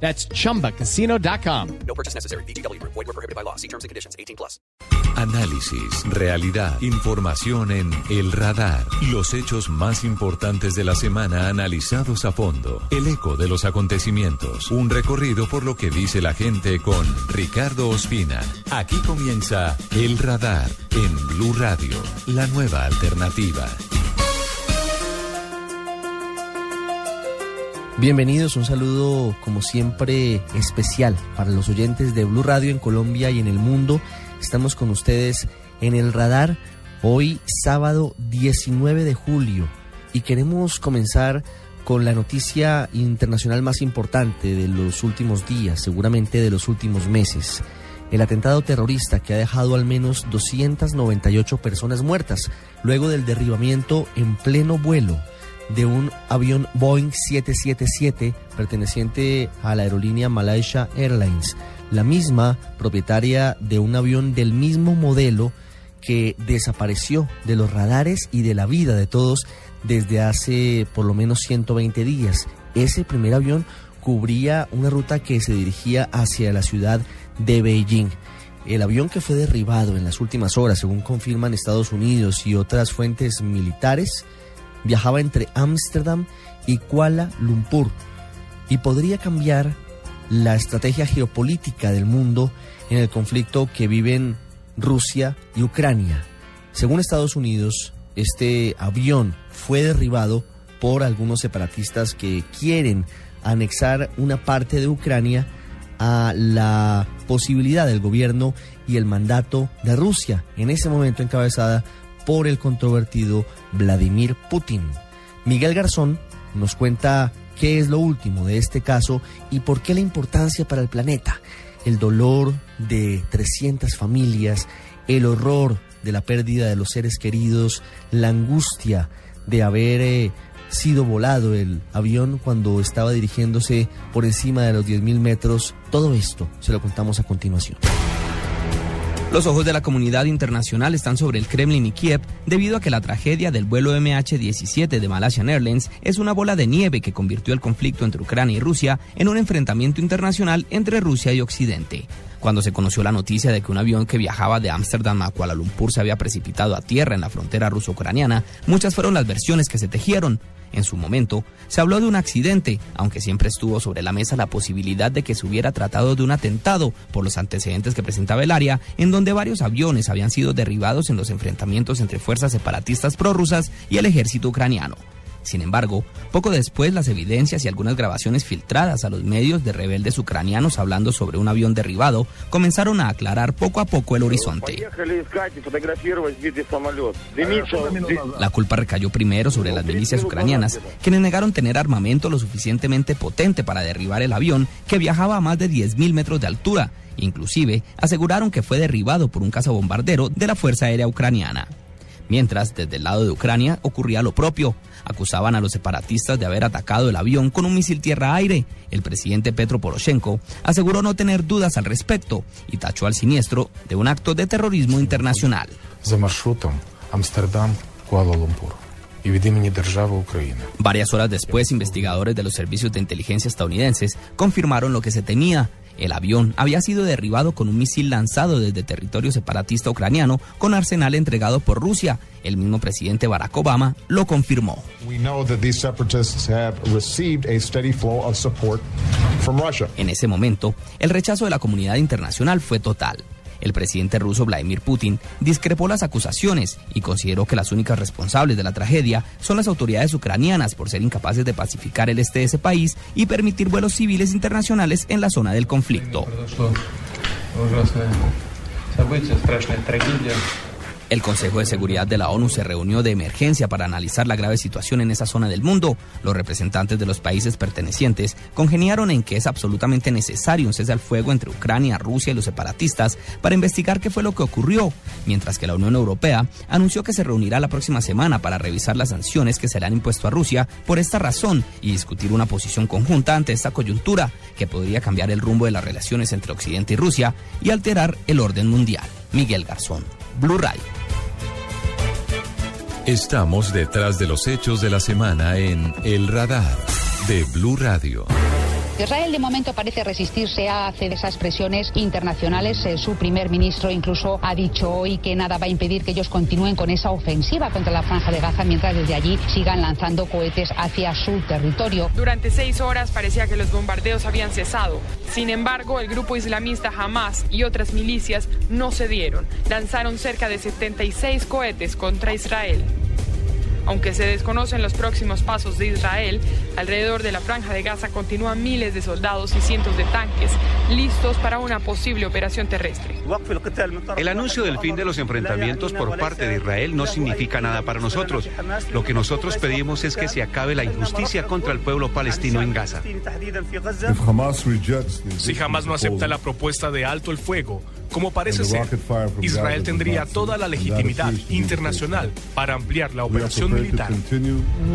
That's chumbacasino.com. No purchase necessary. BGW. Void were prohibited by law. See terms and conditions. 18 plus. Análisis, realidad, información en El Radar. Los hechos más importantes de la semana analizados a fondo. El eco de los acontecimientos. Un recorrido por lo que dice la gente con Ricardo Ospina. Aquí comienza El Radar en Blue Radio, la nueva alternativa. Bienvenidos, un saludo como siempre especial para los oyentes de Blue Radio en Colombia y en el mundo. Estamos con ustedes en el radar hoy sábado 19 de julio y queremos comenzar con la noticia internacional más importante de los últimos días, seguramente de los últimos meses. El atentado terrorista que ha dejado al menos 298 personas muertas luego del derribamiento en pleno vuelo de un avión Boeing 777 perteneciente a la aerolínea Malaysia Airlines, la misma propietaria de un avión del mismo modelo que desapareció de los radares y de la vida de todos desde hace por lo menos 120 días. Ese primer avión cubría una ruta que se dirigía hacia la ciudad de Beijing. El avión que fue derribado en las últimas horas, según confirman Estados Unidos y otras fuentes militares, viajaba entre Ámsterdam y Kuala Lumpur y podría cambiar la estrategia geopolítica del mundo en el conflicto que viven Rusia y Ucrania. Según Estados Unidos, este avión fue derribado por algunos separatistas que quieren anexar una parte de Ucrania a la posibilidad del gobierno y el mandato de Rusia, en ese momento encabezada por el controvertido Vladimir Putin. Miguel Garzón nos cuenta qué es lo último de este caso y por qué la importancia para el planeta, el dolor de 300 familias, el horror de la pérdida de los seres queridos, la angustia de haber eh, sido volado el avión cuando estaba dirigiéndose por encima de los 10.000 metros. Todo esto se lo contamos a continuación. Los ojos de la comunidad internacional están sobre el Kremlin y Kiev debido a que la tragedia del vuelo MH17 de Malaysian Airlines es una bola de nieve que convirtió el conflicto entre Ucrania y Rusia en un enfrentamiento internacional entre Rusia y Occidente. Cuando se conoció la noticia de que un avión que viajaba de Ámsterdam a Kuala Lumpur se había precipitado a tierra en la frontera ruso-ucraniana, muchas fueron las versiones que se tejieron. En su momento, se habló de un accidente, aunque siempre estuvo sobre la mesa la posibilidad de que se hubiera tratado de un atentado por los antecedentes que presentaba el área, en donde varios aviones habían sido derribados en los enfrentamientos entre fuerzas separatistas prorrusas y el ejército ucraniano. Sin embargo, poco después las evidencias y algunas grabaciones filtradas a los medios de rebeldes ucranianos hablando sobre un avión derribado comenzaron a aclarar poco a poco el horizonte. La culpa recayó primero sobre las milicias ucranianas, quienes negaron tener armamento lo suficientemente potente para derribar el avión que viajaba a más de 10.000 metros de altura. Inclusive aseguraron que fue derribado por un cazabombardero de la Fuerza Aérea Ucraniana. Mientras, desde el lado de Ucrania ocurría lo propio. Acusaban a los separatistas de haber atacado el avión con un misil tierra-aire. El presidente Petro Poroshenko aseguró no tener dudas al respecto y tachó al siniestro de un acto de terrorismo internacional. Varias horas después, investigadores de los servicios de inteligencia estadounidenses confirmaron lo que se temía. El avión había sido derribado con un misil lanzado desde territorio separatista ucraniano con arsenal entregado por Rusia. El mismo presidente Barack Obama lo confirmó. En ese momento, el rechazo de la comunidad internacional fue total. El presidente ruso Vladimir Putin discrepó las acusaciones y consideró que las únicas responsables de la tragedia son las autoridades ucranianas por ser incapaces de pacificar el este de ese país y permitir vuelos civiles internacionales en la zona del conflicto. El Consejo de Seguridad de la ONU se reunió de emergencia para analizar la grave situación en esa zona del mundo. Los representantes de los países pertenecientes congeniaron en que es absolutamente necesario un cese al fuego entre Ucrania, Rusia y los separatistas para investigar qué fue lo que ocurrió, mientras que la Unión Europea anunció que se reunirá la próxima semana para revisar las sanciones que se le han impuesto a Rusia por esta razón y discutir una posición conjunta ante esta coyuntura que podría cambiar el rumbo de las relaciones entre Occidente y Rusia y alterar el orden mundial. Miguel Garzón, Blue Radio. Estamos detrás de los hechos de la semana en El Radar de Blue Radio. Israel de momento parece resistirse a hacer esas presiones internacionales. Eh, su primer ministro incluso ha dicho hoy que nada va a impedir que ellos continúen con esa ofensiva contra la franja de Gaza mientras desde allí sigan lanzando cohetes hacia su territorio. Durante seis horas parecía que los bombardeos habían cesado. Sin embargo, el grupo islamista Hamas y otras milicias no cedieron. Lanzaron cerca de 76 cohetes contra Israel. Aunque se desconocen los próximos pasos de Israel, alrededor de la franja de Gaza continúan miles de soldados y cientos de tanques listos para una posible operación terrestre. El anuncio del fin de los enfrentamientos por parte de Israel no significa nada para nosotros. Lo que nosotros pedimos es que se acabe la injusticia contra el pueblo palestino en Gaza. Si jamás no acepta la propuesta de alto el fuego, como parece ser, Israel tendría toda la legitimidad internacional para ampliar la operación militar.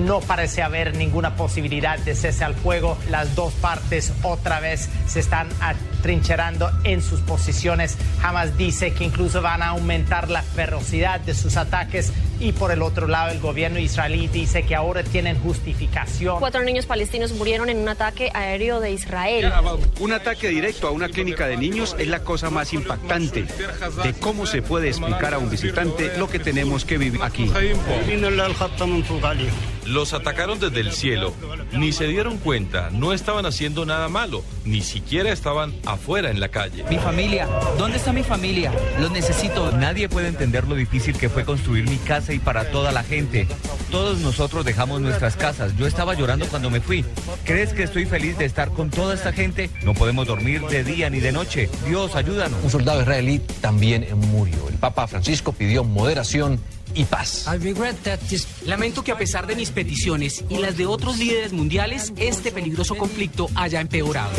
No parece haber ninguna posibilidad de cese al fuego. Las dos partes otra vez se están atrincherando en sus posiciones. Hamas dice que incluso van a aumentar la ferocidad de sus ataques y por el otro lado el gobierno israelí dice que ahora tienen justificación. Cuatro niños palestinos murieron en un ataque aéreo de Israel. Un ataque directo a una clínica de niños es la cosa más impactante de cómo se puede explicar a un visitante lo que tenemos que vivir aquí. Los atacaron desde el cielo, ni se dieron cuenta, no estaban haciendo nada malo, ni siquiera estaban afuera en la calle. Mi familia, ¿dónde está mi familia? Los necesito. Nadie puede entender lo difícil que fue construir mi casa y para toda la gente. Todos nosotros dejamos nuestras casas. Yo estaba llorando cuando me fui. ¿Crees que estoy feliz de estar con toda esta gente? No podemos dormir de día ni de noche. Dios, ayúdanos. Un soldado israelí también murió. El Papa Francisco pidió moderación y paz. Lamento que a pesar de mis peticiones y las de otros líderes mundiales, este peligroso conflicto haya empeorado.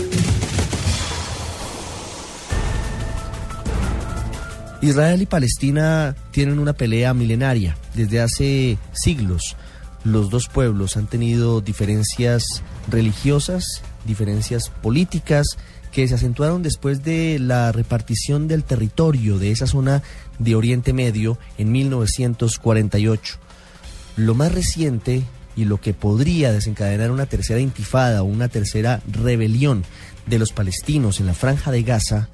Israel y Palestina tienen una pelea milenaria. Desde hace siglos los dos pueblos han tenido diferencias religiosas, diferencias políticas que se acentuaron después de la repartición del territorio de esa zona de Oriente Medio en 1948. Lo más reciente y lo que podría desencadenar una tercera intifada o una tercera rebelión de los palestinos en la franja de Gaza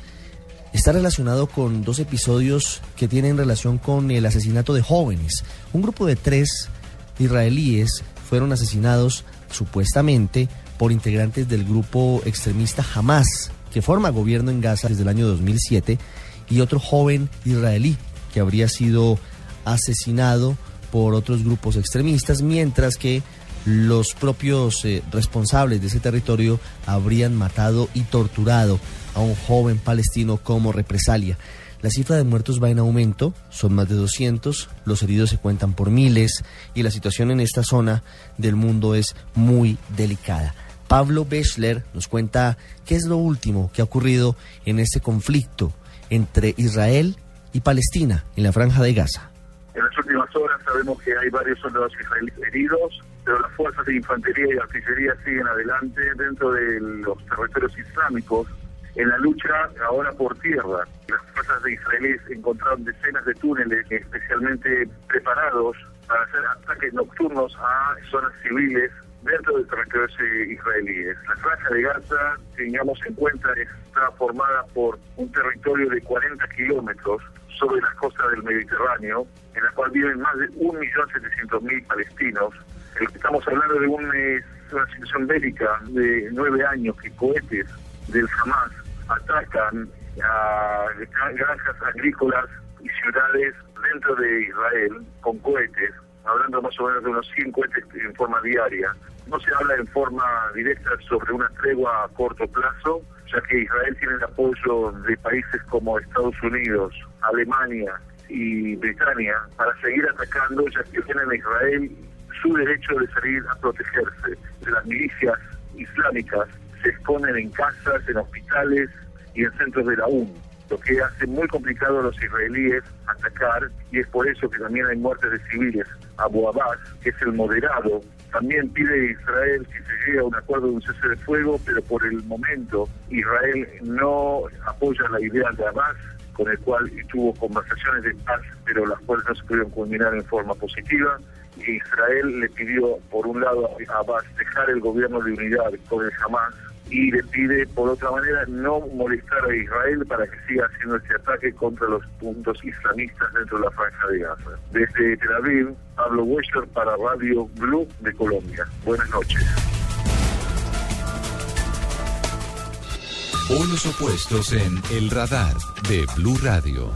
está relacionado con dos episodios que tienen relación con el asesinato de jóvenes. Un grupo de tres israelíes fueron asesinados supuestamente por integrantes del grupo extremista Hamas, que forma gobierno en Gaza desde el año 2007, y otro joven israelí que habría sido asesinado por otros grupos extremistas, mientras que los propios eh, responsables de ese territorio habrían matado y torturado a un joven palestino como represalia. La cifra de muertos va en aumento, son más de 200, los heridos se cuentan por miles y la situación en esta zona del mundo es muy delicada. Pablo Bechler nos cuenta qué es lo último que ha ocurrido en este conflicto entre Israel y Palestina en la franja de Gaza. En las últimas horas sabemos que hay varios soldados israelíes heridos, pero las fuerzas de infantería y artillería siguen adelante dentro de los territorios islámicos en la lucha ahora por tierra. Las fuerzas de israelíes encontraron decenas de túneles especialmente preparados para hacer ataques nocturnos a zonas civiles dentro del territorio israelí. La franja de Gaza, tengamos en cuenta, está formada por un territorio de 40 kilómetros sobre las costas del Mediterráneo, en la cual viven más de 1.700.000 palestinos. Estamos hablando de una situación bélica de nueve años que cohetes del Hamas atacan a granjas agrícolas y ciudades dentro de Israel con cohetes, hablando más o menos de unos 100 cohetes en forma diaria. No se habla en forma directa sobre una tregua a corto plazo, ya que Israel tiene el apoyo de países como Estados Unidos, Alemania y Britania para seguir atacando, ya que tienen a Israel su derecho de salir a protegerse de las milicias islámicas. Se exponen en casas, en hospitales y en centros de la UN, lo que hace muy complicado a los israelíes atacar y es por eso que también hay muertes de civiles. Abu Abbas, que es el moderado, también pide Israel que se llegue a un acuerdo de un cese de fuego, pero por el momento Israel no apoya la idea de Abbas con el cual tuvo conversaciones de paz, pero las cuales no se pudieron culminar en forma positiva. Israel le pidió, por un lado, a Abbas dejar el gobierno de unidad con el Hamas y le pide, por otra manera, no molestar a Israel para que siga haciendo este ataque contra los puntos islamistas dentro de la franja de Gaza. Desde Tel Aviv, Pablo Wester para Radio Blue de Colombia. Buenas noches. Polos opuestos en El Radar de Blue Radio.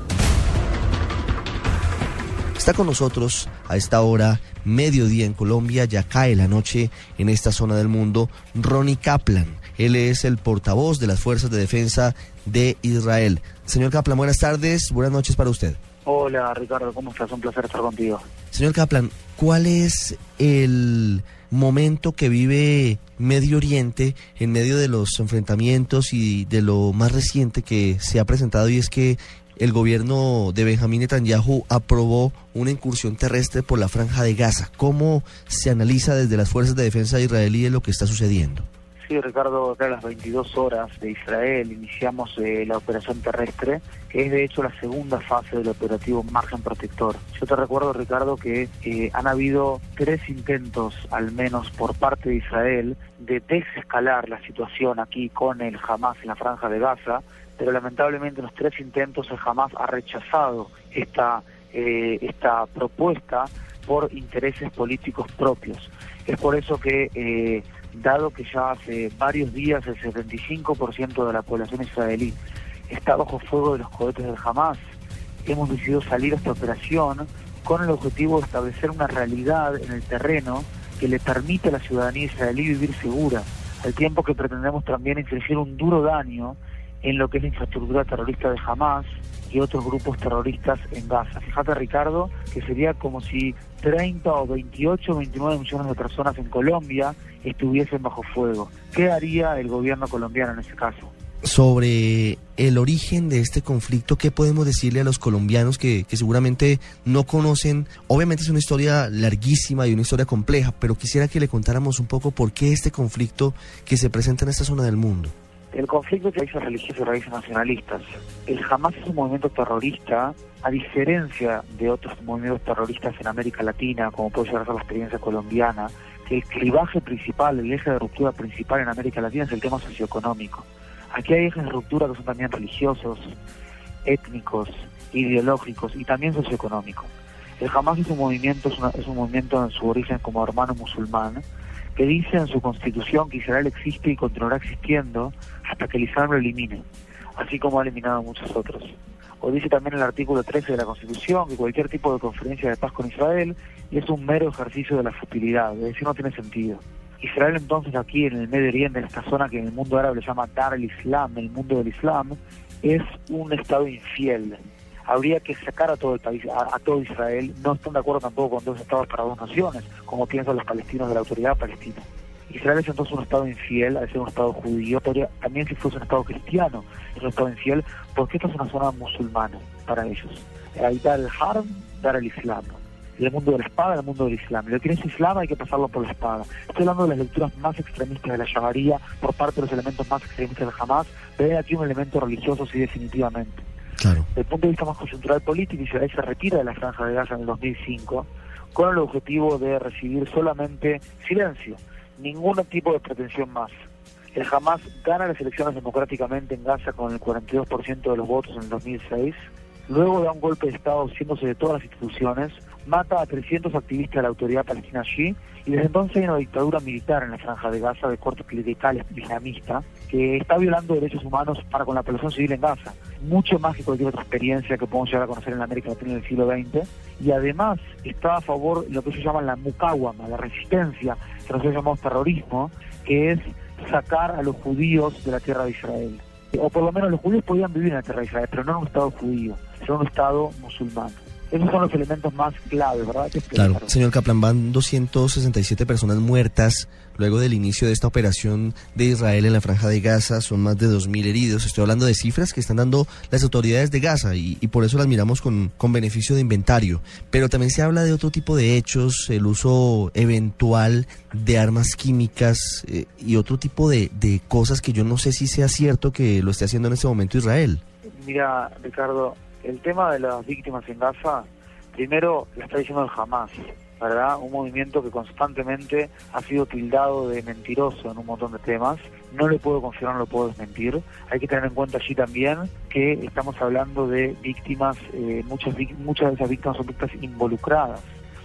Está con nosotros a esta hora, mediodía en Colombia, ya cae la noche en esta zona del mundo, Ronnie Kaplan. Él es el portavoz de las Fuerzas de Defensa de Israel. Señor Kaplan, buenas tardes, buenas noches para usted. Hola Ricardo, ¿cómo estás? Un placer estar contigo. Señor Kaplan, ¿cuál es el momento que vive Medio Oriente en medio de los enfrentamientos y de lo más reciente que se ha presentado y es que el gobierno de Benjamín Netanyahu aprobó una incursión terrestre por la franja de Gaza. ¿Cómo se analiza desde las fuerzas de defensa israelíes lo que está sucediendo? Ricardo, acá a las 22 horas de Israel iniciamos eh, la operación terrestre, que es de hecho la segunda fase del operativo Margen Protector. Yo te recuerdo, Ricardo, que eh, han habido tres intentos, al menos por parte de Israel, de desescalar la situación aquí con el Hamas en la franja de Gaza, pero lamentablemente en los tres intentos el Hamas ha rechazado esta, eh, esta propuesta por intereses políticos propios. Es por eso que dado que ya hace varios días el 75% de la población israelí está bajo fuego de los cohetes del Hamas, hemos decidido salir a esta operación con el objetivo de establecer una realidad en el terreno que le permite a la ciudadanía israelí vivir segura, al tiempo que pretendemos también infligir un duro daño en lo que es la infraestructura terrorista de Hamas y otros grupos terroristas en Gaza. Fíjate, Ricardo, que sería como si 30 o 28 o 29 millones de personas en Colombia estuviesen bajo fuego. ¿Qué haría el gobierno colombiano en ese caso? Sobre el origen de este conflicto, ¿qué podemos decirle a los colombianos que, que seguramente no conocen? Obviamente es una historia larguísima y una historia compleja, pero quisiera que le contáramos un poco por qué este conflicto que se presenta en esta zona del mundo. El conflicto de raíces religiosas y raíces nacionalistas. El Hamas es un movimiento terrorista, a diferencia de otros movimientos terroristas en América Latina, como puede ser la experiencia colombiana, que el clivaje principal, el eje de ruptura principal en América Latina es el tema socioeconómico. Aquí hay ejes de ruptura que son también religiosos, étnicos, ideológicos y también socioeconómicos. El Hamas es un movimiento, es, es un movimiento en su origen como hermano musulmán, que dice en su constitución que Israel existe y continuará existiendo hasta que el Islam lo elimine, así como ha eliminado muchos otros. O dice también el artículo 13 de la Constitución que cualquier tipo de conferencia de paz con Israel es un mero ejercicio de la futilidad, es decir, no tiene sentido. Israel entonces aquí en el Medio Oriente, en esta zona que en el mundo árabe le llama Dar el Islam, el mundo del Islam, es un Estado infiel. Habría que sacar a todo el país, a, todo Israel. No están de acuerdo tampoco con dos estados para dos naciones, como piensan los palestinos de la autoridad palestina. Israel es entonces un Estado infiel, al ser un Estado judío, también si fuese un Estado cristiano, es un Estado infiel, porque esta es una zona musulmana para ellos. Ahí está el Haram, dar el Islam. El mundo de la espada, el mundo del Islam. Lo que es Islam hay que pasarlo por la espada. Estoy hablando de las lecturas más extremistas de la Shabaría por parte de los elementos más extremistas del Hamas. Ve aquí un elemento religioso, sí, definitivamente. Claro. Desde el punto de vista más coyuntural político, Israel se retira de la Franja de Gaza en el 2005 con el objetivo de recibir solamente silencio ningún tipo de pretensión más. El Hamas gana las elecciones democráticamente en Gaza con el 42% de los votos en el 2006, luego da un golpe de Estado haciéndose de todas las instituciones, mata a 300 activistas de la autoridad palestina allí, y desde entonces hay una dictadura militar en la franja de Gaza de corte clerical islamista que está violando derechos humanos para con la población civil en Gaza, mucho más que cualquier otra experiencia que podemos llegar a conocer en la América Latina en el siglo XX, y además está a favor de lo que se llama la mukawama, la resistencia, que nosotros llamamos terrorismo, que es sacar a los judíos de la tierra de Israel. O por lo menos los judíos podían vivir en la tierra de Israel, pero no en un Estado judío. ser un Estado musulmán. Esos son los elementos más claves, ¿verdad? claro, señor Kaplan, van 267 personas muertas luego del inicio de esta operación de Israel en la franja de Gaza. Son más de 2.000 heridos. Estoy hablando de cifras que están dando las autoridades de Gaza y, por eso las miramos con, con, beneficio de inventario. Pero también se habla de otro tipo de hechos, el uso eventual de armas químicas eh, y otro tipo de, de cosas que yo no sé si sea cierto que lo esté haciendo en este momento Israel. Mira, Ricardo, el tema de las víctimas en Gaza, primero la está diciendo el Hamas, ¿verdad? Un movimiento que constantemente ha sido tildado de mentiroso en un montón de temas. No le puedo confirmar, no lo puedo desmentir. Hay que tener en cuenta allí también que estamos hablando de víctimas, eh, muchas, muchas de esas víctimas son víctimas involucradas,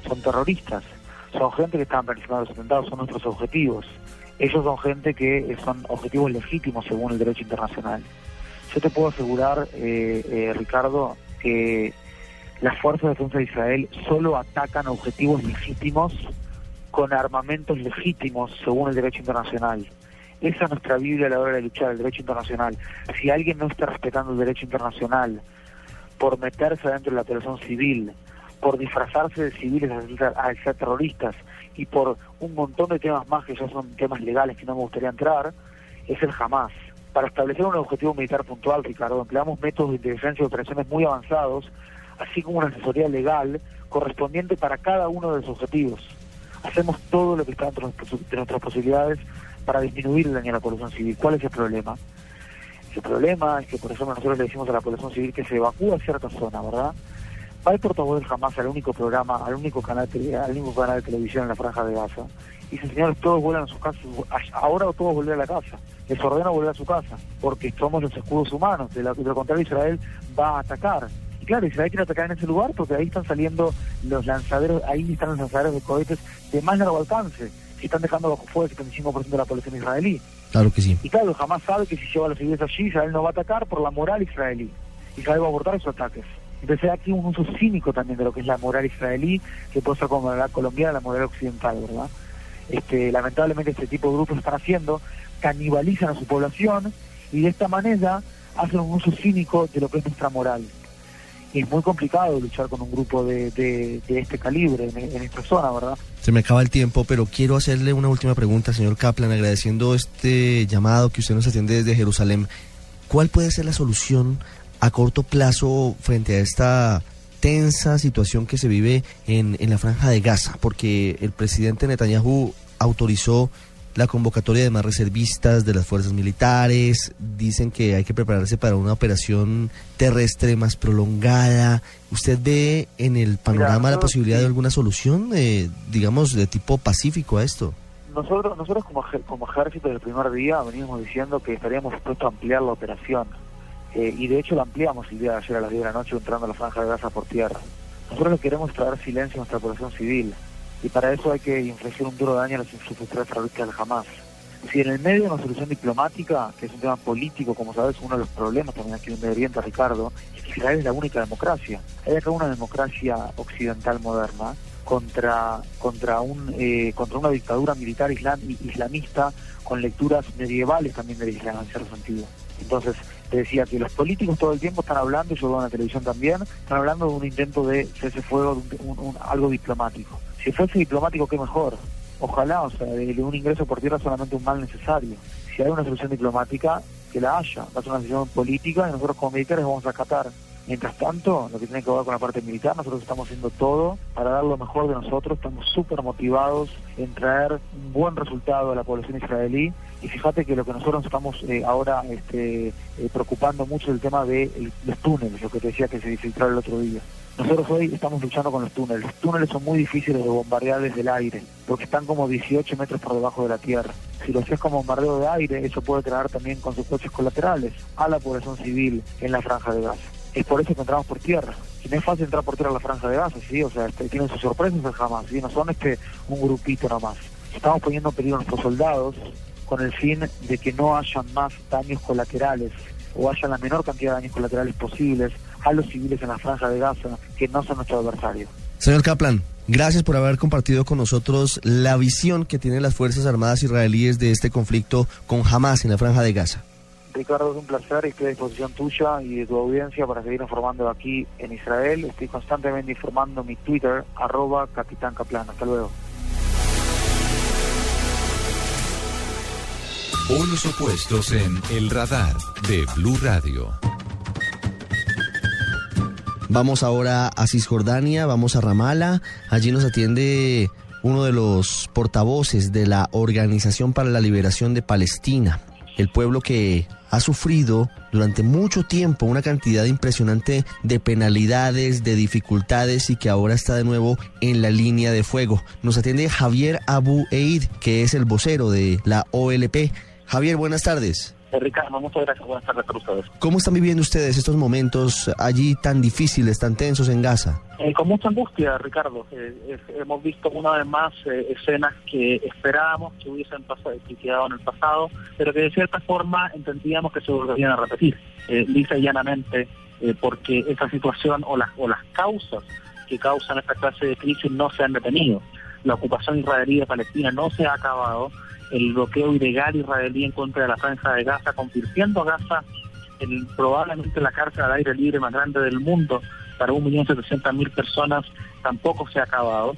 son terroristas, son gente que están planificando los atentados, son nuestros objetivos. Ellos son gente que son objetivos legítimos según el derecho internacional. Yo te puedo asegurar, eh, eh, Ricardo, que las fuerzas de defensa de Israel solo atacan objetivos legítimos con armamentos legítimos según el derecho internacional. Esa es nuestra Biblia a la hora de luchar, el derecho internacional. Si alguien no está respetando el derecho internacional por meterse dentro de la población civil, por disfrazarse de civiles a ser terroristas y por un montón de temas más que ya son temas legales que no me gustaría entrar, es el jamás. Para establecer un objetivo militar puntual, Ricardo, empleamos métodos de inteligencia y operaciones muy avanzados, así como una asesoría legal correspondiente para cada uno de los objetivos. Hacemos todo lo que está dentro de nuestras posibilidades para disminuir el daño a la población civil. ¿Cuál es el problema? El problema es que, por ejemplo, nosotros le decimos a la población civil que se evacúe a cierta zona, ¿verdad? Va el portavoz jamás al único programa, al único canal, al único canal de televisión en la franja de Gaza y dice, señores, todos vuelvan a sus casas, ahora todos vuelven a la casa, les ordena volver a su casa, porque somos los escudos humanos, de, lo contrario Israel va a atacar. Y claro, Israel quiere atacar en ese lugar porque ahí están saliendo los lanzaderos, ahí están los lanzaderos de cohetes de más largo alcance, que están dejando bajo fuego el 75% de la población israelí. Claro que sí. Y claro, jamás sabe que si lleva a los civiles allí, Israel no va a atacar por la moral israelí. Israel va a abortar esos ataques. Entonces aquí un uso cínico también de lo que es la moral israelí, que puede ser como la colombiana, la moral occidental, ¿verdad? Este, lamentablemente este tipo de grupos están haciendo, canibalizan a su población y de esta manera hacen un uso cínico de lo que es nuestra moral. Y es muy complicado luchar con un grupo de, de, este calibre en, en, esta zona, ¿verdad? Se me acaba el tiempo, pero quiero hacerle una última pregunta, señor Kaplan, agradeciendo este llamado que usted nos atiende desde Jerusalén. ¿Cuál puede ser la solución a corto plazo frente a esta tensa situación que se vive en, en la franja de Gaza, porque el presidente Netanyahu autorizó la convocatoria de más reservistas de las fuerzas militares, dicen que hay que prepararse para una operación terrestre más prolongada. ¿Usted ve en el panorama la posibilidad de alguna solución, eh, digamos, de tipo pacífico a esto? Nosotros, nosotros como, como ejército del primer día venimos diciendo que estaríamos dispuestos a ampliar la operación eh, y de hecho lo ampliamos el día de ayer a las 10 de la noche entrando a la franja de Gaza por tierra. Nosotros lo queremos traer silencio a nuestra población civil y para eso hay que infligir un duro daño a las infraestructuras terroristas Hamas. Si en el medio de una solución diplomática, que es un tema político, como sabes, uno de los problemas también aquí en Medio Oriente, Ricardo, es que Israel es la única democracia. Hay acá una democracia occidental moderna contra contra un eh, contra una dictadura militar islam, islamista con lecturas medievales también del Islam en cierto sentido. Entonces, te decía que los políticos todo el tiempo están hablando, y yo veo en la televisión también, están hablando de un intento de cese fuego, de un, algo diplomático. Si fuese diplomático, qué mejor. Ojalá, o sea, de, un ingreso por tierra solamente un mal necesario. Si hay una solución diplomática, que la haya. Va a ser una solución política y nosotros como militares vamos a acatar. Mientras tanto, lo que tiene que ver con la parte militar, nosotros estamos haciendo todo para dar lo mejor de nosotros, estamos súper motivados en traer un buen resultado a la población israelí y fíjate que lo que nosotros estamos eh, ahora este, eh, preocupando mucho es el tema de los túneles, lo que te decía que se filtraron el otro día. Nosotros hoy estamos luchando con los túneles. Túneles son muy difíciles de bombardear desde el aire, porque están como 18 metros por debajo de la tierra. Si lo haces como bombardeo de aire, eso puede traer también consecuencias colaterales a la población civil en la franja de Gaza. Es por eso que entramos por tierra. Y no es fácil entrar por tierra a la franja de Gaza, ¿sí? O sea, este, tienen sus sorpresas jamás, ¿sí? No son este un grupito nomás. Estamos poniendo en peligro a nuestros soldados, con el fin de que no hayan más daños colaterales o haya la menor cantidad de daños colaterales posibles a los civiles en la franja de Gaza, que no son nuestros adversarios. Señor Kaplan, gracias por haber compartido con nosotros la visión que tienen las Fuerzas Armadas israelíes de este conflicto con Hamas en la franja de Gaza. Ricardo, es un placer y estoy a disposición tuya y de tu audiencia para seguir informando aquí en Israel. Estoy constantemente informando mi Twitter, arroba Capitán Kaplan. Hasta luego. Polos opuestos en El Radar de Blue Radio. Vamos ahora a Cisjordania, vamos a Ramala. Allí nos atiende uno de los portavoces de la Organización para la Liberación de Palestina, el pueblo que ha sufrido durante mucho tiempo una cantidad impresionante de penalidades, de dificultades y que ahora está de nuevo en la línea de fuego. Nos atiende Javier Abu Eid, que es el vocero de la OLP. Javier, buenas tardes. Eh, Ricardo, muchas gracias. Buenas tardes para ustedes. ¿Cómo están viviendo ustedes estos momentos allí tan difíciles, tan tensos en Gaza? Eh, con mucha angustia, Ricardo. Eh, hemos visto una vez más escenas que esperábamos que hubiesen pasado, que quedado en el pasado, pero que de cierta forma entendíamos que se volverían a repetir. lisa y llanamente, porque esa situación o las, o las causas que causan esta clase de crisis no se han detenido. La ocupación israelí de Palestina no se ha acabado el bloqueo ilegal israelí en contra de la franja de Gaza, convirtiendo a Gaza en probablemente la cárcel al aire libre más grande del mundo para 1.700.000 personas, tampoco se ha acabado.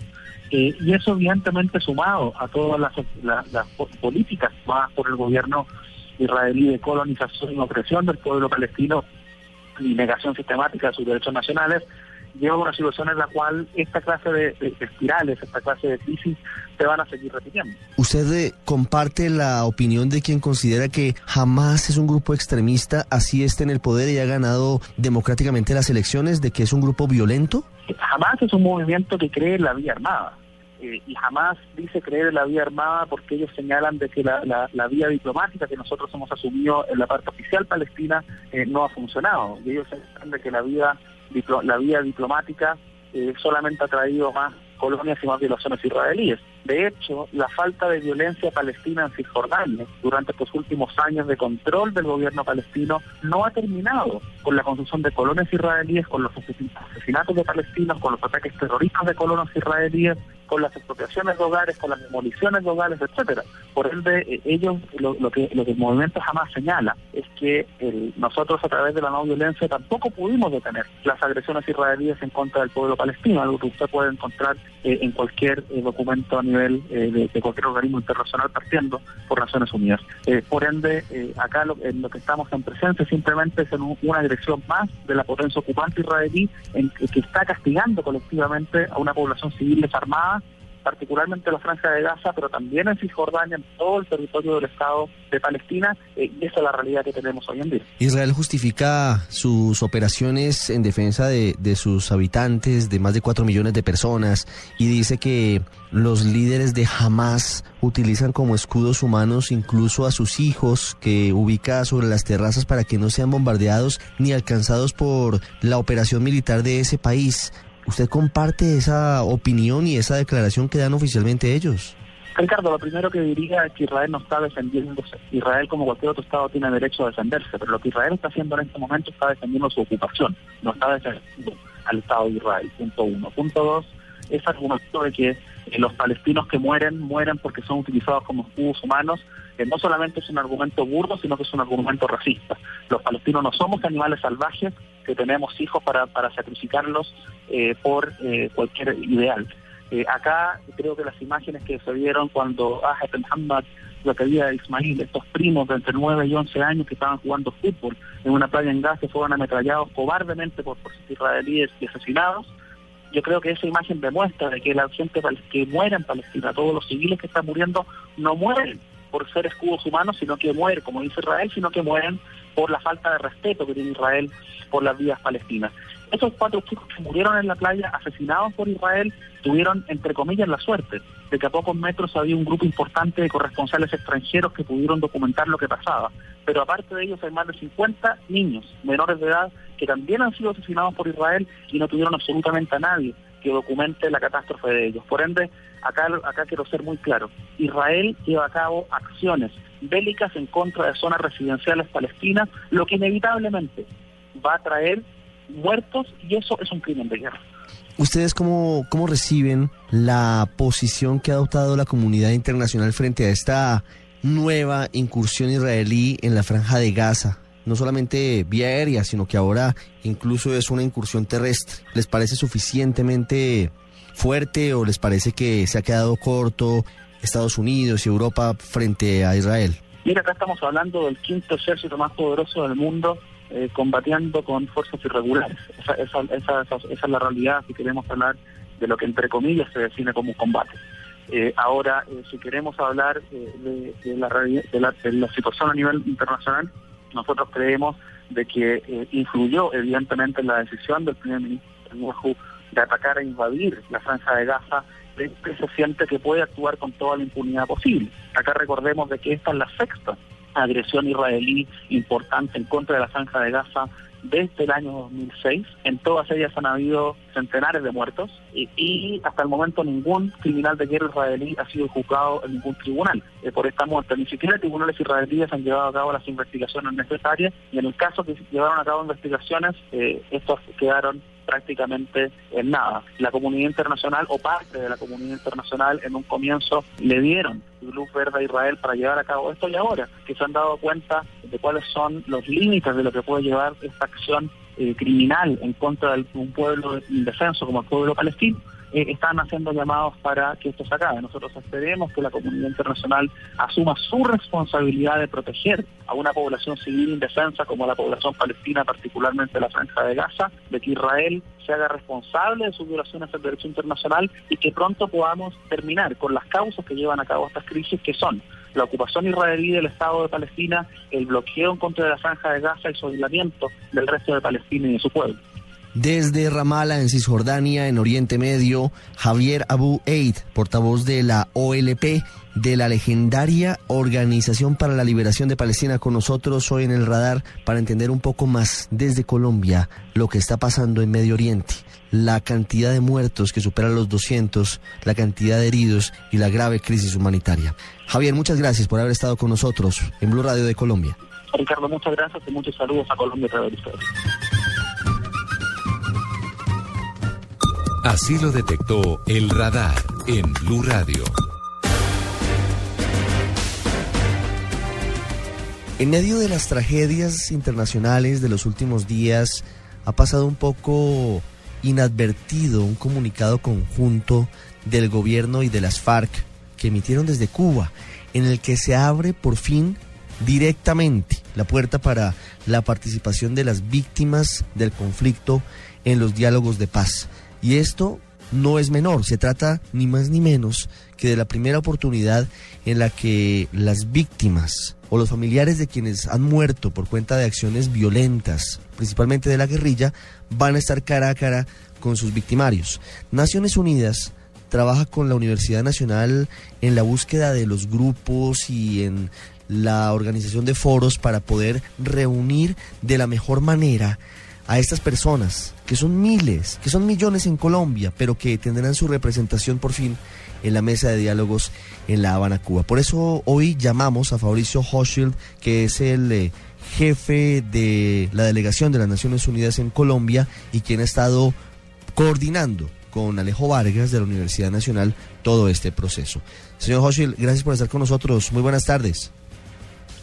Eh, y eso evidentemente sumado a todas las, políticas tomadas por el gobierno israelí de colonización y opresión del pueblo palestino y negación sistemática de sus derechos nacionales, lleva a una situación en la cual esta clase de, espirales, esta clase de crisis se van a seguir repitiendo. ¿Usted eh, comparte la opinión de quien considera que jamás es un grupo extremista, así esté en el poder y ha ganado democráticamente las elecciones, de que es un grupo violento? Jamás es un movimiento que cree en la vía armada. Eh, y jamás dice creer en la vía armada porque ellos señalan de que la, vía diplomática que nosotros hemos asumido en la parte oficial palestina eh, no ha funcionado. Y ellos señalan de que la vía la vía diplomática eh, solamente ha traído más colonias y más violaciones israelíes. De hecho, la falta de violencia palestina en Cisjordania durante estos últimos años de control del gobierno palestino no ha terminado con la construcción de colonias israelíes, con los asesinatos de palestinos, con los ataques terroristas de colonos israelíes, con las expropiaciones de hogares, con las demoliciones de hogares, etcétera. Por ende, eh, ellos lo, que lo que el movimiento jamás señala es que nosotros a través de la no violencia tampoco pudimos detener las agresiones israelíes en contra del pueblo palestino, algo que usted puede encontrar eh, en cualquier eh, documento a nivel de, cualquier organismo internacional partiendo por Naciones Unidas. por ende, acá lo, en lo que estamos en presencia simplemente es en una agresión más de la potencia ocupante israelí en, que está castigando colectivamente a una población civil desarmada particularmente la franja de Gaza, pero también en Cisjordania, en todo el territorio del Estado de Palestina, eh, y esa es la realidad que tenemos hoy en día. Israel justifica sus operaciones en defensa de, de sus habitantes, de más de cuatro millones de personas, y dice que los líderes de Hamas utilizan como escudos humanos incluso a sus hijos que ubica sobre las terrazas para que no sean bombardeados ni alcanzados por la operación militar de ese país. ¿Usted comparte esa opinión y esa declaración que dan oficialmente ellos? Ricardo, lo primero que diría es que Israel no está defendiéndose. Israel, como cualquier otro Estado, tiene derecho a defenderse, pero lo que Israel está haciendo en este momento está defendiendo su ocupación, no está defendiendo al Estado de Israel, punto uno. Punto dos, es argumento de que eh, los palestinos que mueren, mueren porque son utilizados como escudos humanos, no solamente es un argumento burdo, sino que es un argumento racista. Los palestinos no somos animales salvajes que tenemos hijos para, para sacrificarlos eh, por eh, cualquier ideal. Eh, acá creo que las imágenes que se vieron cuando Ahed Muhammad, la caída de Ismail, estos primos de entre 9 y 11 años que estaban jugando fútbol en una playa en Gaza fueron ametrallados cobardemente por fuerzas israelíes y asesinados, yo creo que esa imagen demuestra de que la gente que muere en Palestina, todos los civiles que están muriendo, no mueren por ser escudos humanos, sino que mueren, como dice Israel, sino que mueren por la falta de respeto que tiene Israel por las vías palestinas. Esos cuatro chicos que murieron en la playa, asesinados por Israel, tuvieron, entre comillas, la suerte de que a pocos metros había un grupo importante de corresponsales extranjeros que pudieron documentar lo que pasaba. Pero aparte de ellos hay más de 50 niños menores de edad que también han sido asesinados por Israel y no tuvieron absolutamente a nadie que documente la catástrofe de ellos. Por ende, acá, acá quiero ser muy claro, Israel lleva a cabo acciones bélicas en contra de zonas residenciales palestinas, lo que inevitablemente va a traer muertos y eso es un crimen de guerra. ¿Ustedes cómo, cómo reciben la posición que ha adoptado la comunidad internacional frente a esta nueva incursión israelí en la franja de Gaza? No solamente vía aérea, sino que ahora incluso es una incursión terrestre. ¿Les parece suficientemente fuerte o les parece que se ha quedado corto Estados Unidos y Europa frente a Israel? Mira, acá estamos hablando del quinto ejército más poderoso del mundo eh, combatiendo con fuerzas irregulares. Esa, esa, esa, esa, es la realidad si queremos hablar de lo que entre comillas se define como un combate. Eh, ahora, eh, si queremos hablar de, de, la, de, la, de, la, situación a nivel internacional, nosotros creemos de que influyó evidentemente en la decisión del primer ministro de atacar e invadir la franja de Gaza que se siente que puede actuar con toda la impunidad posible. Acá recordemos de que esta es la sexta agresión israelí importante en contra de la franja de Gaza desde el año 2006. En todas ellas han habido centenares de muertos y, hasta el momento ningún criminal de guerra israelí ha sido juzgado en ningún tribunal eh, por esta muerte. Ni siquiera tribunales israelíes han llevado a cabo las investigaciones necesarias y en el caso que llevaron a cabo investigaciones, eh, estos quedaron prácticamente en nada. La comunidad internacional o parte de la comunidad internacional en un comienzo le dieron luz verde a Israel para llevar a cabo esto y ahora que se han dado cuenta de cuáles son los límites de lo que puede llevar esta acción eh, criminal en contra de un pueblo indefenso como el pueblo palestino, eh, están haciendo llamados para que esto se acabe. Nosotros esperemos que la comunidad internacional asuma su responsabilidad de proteger a una población civil indefensa como la población palestina, particularmente la franja de Gaza, de que Israel se haga responsable de sus violaciones del derecho internacional y que pronto podamos terminar con las causas que llevan a cabo estas crisis, que son la ocupación israelí del Estado de Palestina, el bloqueo en contra de la franja de Gaza y su aislamiento del resto de Palestina y de su pueblo. Desde Ramala, en Cisjordania, en Oriente Medio, Javier Abu Eid, portavoz de la OLP, de la legendaria Organización para la Liberación de Palestina, con nosotros hoy en el radar para entender un poco más desde Colombia lo que está pasando en Medio Oriente, la cantidad de muertos que supera los 200, la cantidad de heridos y la grave crisis humanitaria. Javier, muchas gracias por haber estado con nosotros en Blue Radio de Colombia. Ricardo, muchas gracias y muchos saludos a Colombia a través. Así lo detectó el radar en Blue Radio. En medio de las tragedias internacionales de los últimos días, ha pasado un poco inadvertido un comunicado conjunto del gobierno y de las FARC que emitieron desde Cuba, en el que se abre por fin directamente la puerta para la participación de las víctimas del conflicto en los diálogos de paz. Y esto no es menor, se trata ni más ni menos que de la primera oportunidad en la que las víctimas o los familiares de quienes han muerto por cuenta de acciones violentas, principalmente de la guerrilla, van a estar cara a cara con sus victimarios. Naciones Unidas trabaja con la Universidad Nacional en la búsqueda de los grupos y en la organización de foros para poder reunir de la mejor manera a estas personas, que son miles, que son millones en Colombia, pero que tendrán su representación por fin en la mesa de diálogos en La Habana, Cuba. Por eso hoy llamamos a Fabricio Hochschild, que es el eh, jefe de la delegación de las Naciones Unidas en Colombia y quien ha estado coordinando con Alejo Vargas de la Universidad Nacional todo este proceso. Señor Hochschild, gracias por estar con nosotros. Muy buenas tardes.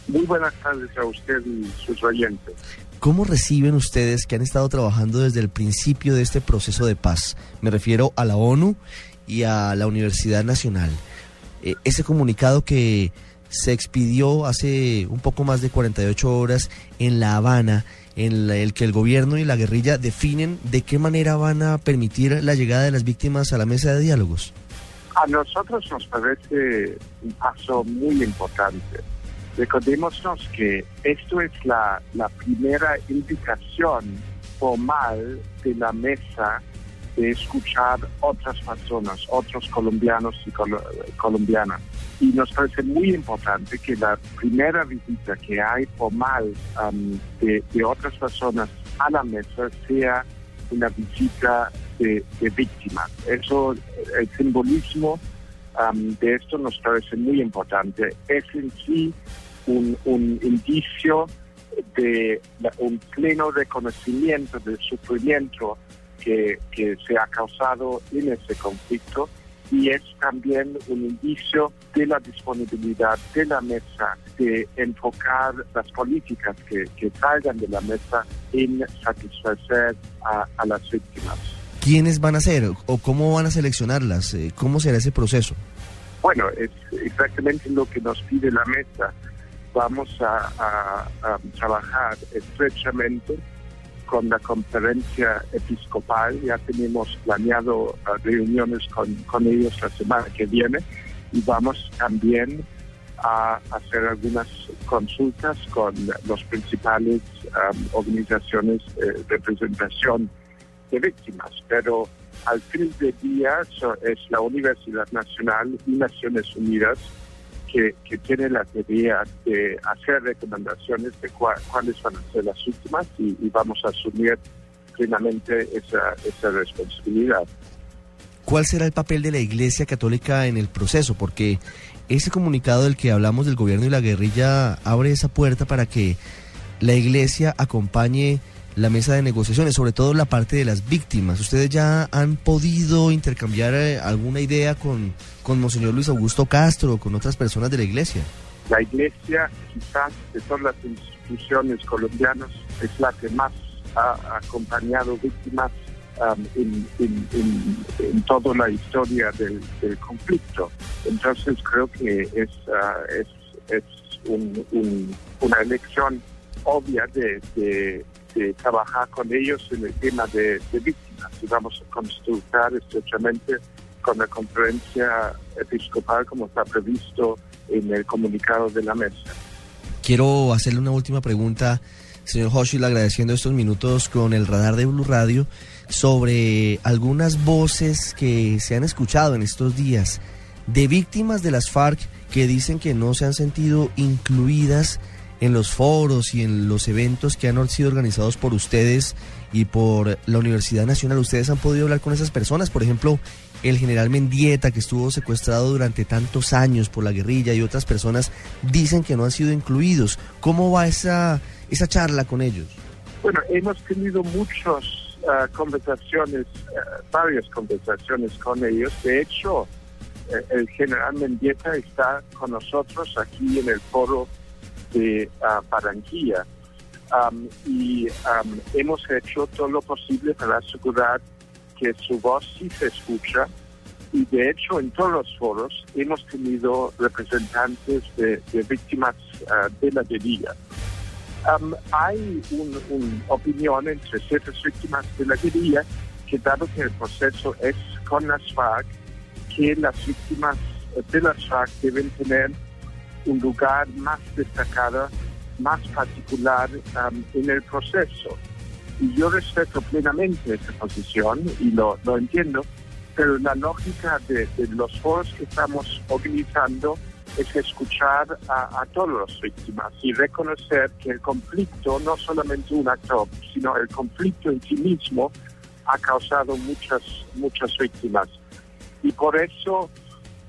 Muy buenas tardes a usted y sus oyentes. ¿Cómo reciben ustedes que han estado trabajando desde el principio de este proceso de paz? Me refiero a la ONU y a la Universidad Nacional. Eh, ese comunicado que se expidió hace un poco más de 48 horas en La Habana, en el que el gobierno y la guerrilla definen de qué manera van a permitir la llegada de las víctimas a la mesa de diálogos. A nosotros nos parece un paso muy importante Recordémonos que esto es la, la primera indicación formal de la mesa de escuchar otras personas, otros colombianos y colombianas. Y nos parece muy importante que la primera visita que hay formal um, de, otras personas a la mesa sea una visita de, de víctimas. Eso, el simbolismo um, de esto nos parece muy importante. Es en sí un, indicio de un pleno reconocimiento del sufrimiento que, se ha causado en ese conflicto y es también un indicio de la disponibilidad de la mesa de enfocar las políticas que, que salgan de la mesa en satisfacer a, a las víctimas. ¿Quiénes van a ser o cómo van a seleccionarlas? Eh, ¿Cómo será ese proceso? Bueno, es exactamente lo que nos pide la mesa. Vamos a, trabajar estrechamente con la conferencia episcopal. Ya tenemos planeado eh, reuniones con, con ellos la semana que viene y vamos también a hacer algunas consultas con los principales um, organizaciones de representación de víctimas. Pero al fin del día es la Universidad Nacional y Naciones Unidas que, que tiene la tarea de hacer recomendaciones de cua- cuáles van a ser las últimas y, y vamos a asumir plenamente esa, esa responsabilidad. ¿Cuál será el papel de la Iglesia Católica en el proceso? Porque ese comunicado del que hablamos del gobierno y la guerrilla abre esa puerta para que la Iglesia acompañe la mesa de negociaciones, sobre todo la parte de las víctimas. ¿Ustedes ya han podido intercambiar eh, alguna idea con, con Monseñor Luis Augusto Castro o con otras personas de la Iglesia? La iglesia, quizás de todas las instituciones colombianas, es la que más ha acompañado víctimas um, en, en- toda la historia del, conflicto. Entonces creo que es, ah, es, es un- un- una elección obvia de, de- de trabajar con ellos en el tema de, de víctimas y vamos a consultar estrechamente con la conferencia episcopal como está previsto en el comunicado de la mesa. Quiero hacerle una última pregunta, señor Hoshil, agradeciendo estos minutos con el radar de Blue Radio sobre algunas voces que se han escuchado en estos días de víctimas de las FARC que dicen que no se han sentido incluidas en los foros y en los eventos que han sido organizados por ustedes y por la Universidad Nacional. ¿Ustedes han podido hablar con esas personas? Por ejemplo, el general Mendieta, que estuvo secuestrado durante tantos años por la guerrilla y otras personas dicen que no han sido incluidos. ¿Cómo va esa, esa charla con ellos? Bueno, hemos tenido muchas ah, conversaciones, ah, varias conversaciones con ellos. De hecho, eh, el general Mendieta está con nosotros aquí en el foro de ah, Barranquilla. Am, y am, hemos hecho todo lo posible para asegurar que su voz sí se escucha y de hecho en todos los foros hemos tenido representantes de, de víctimas ah, de la guerrilla. Hay una opinión entre ciertas víctimas de la guerrilla que dado que el proceso es con las FARC, que las víctimas de las FARC deben tener un lugar más destacado, más particular am, en el proceso. Y yo respeto plenamente esa posición y lo, lo entiendo, pero la lógica de, de los foros que estamos organizando es escuchar a, a todas las víctimas y reconocer que el conflicto no solamente un actor, sino el conflicto en sí mismo ha causado muchas, muchas víctimas. Y por eso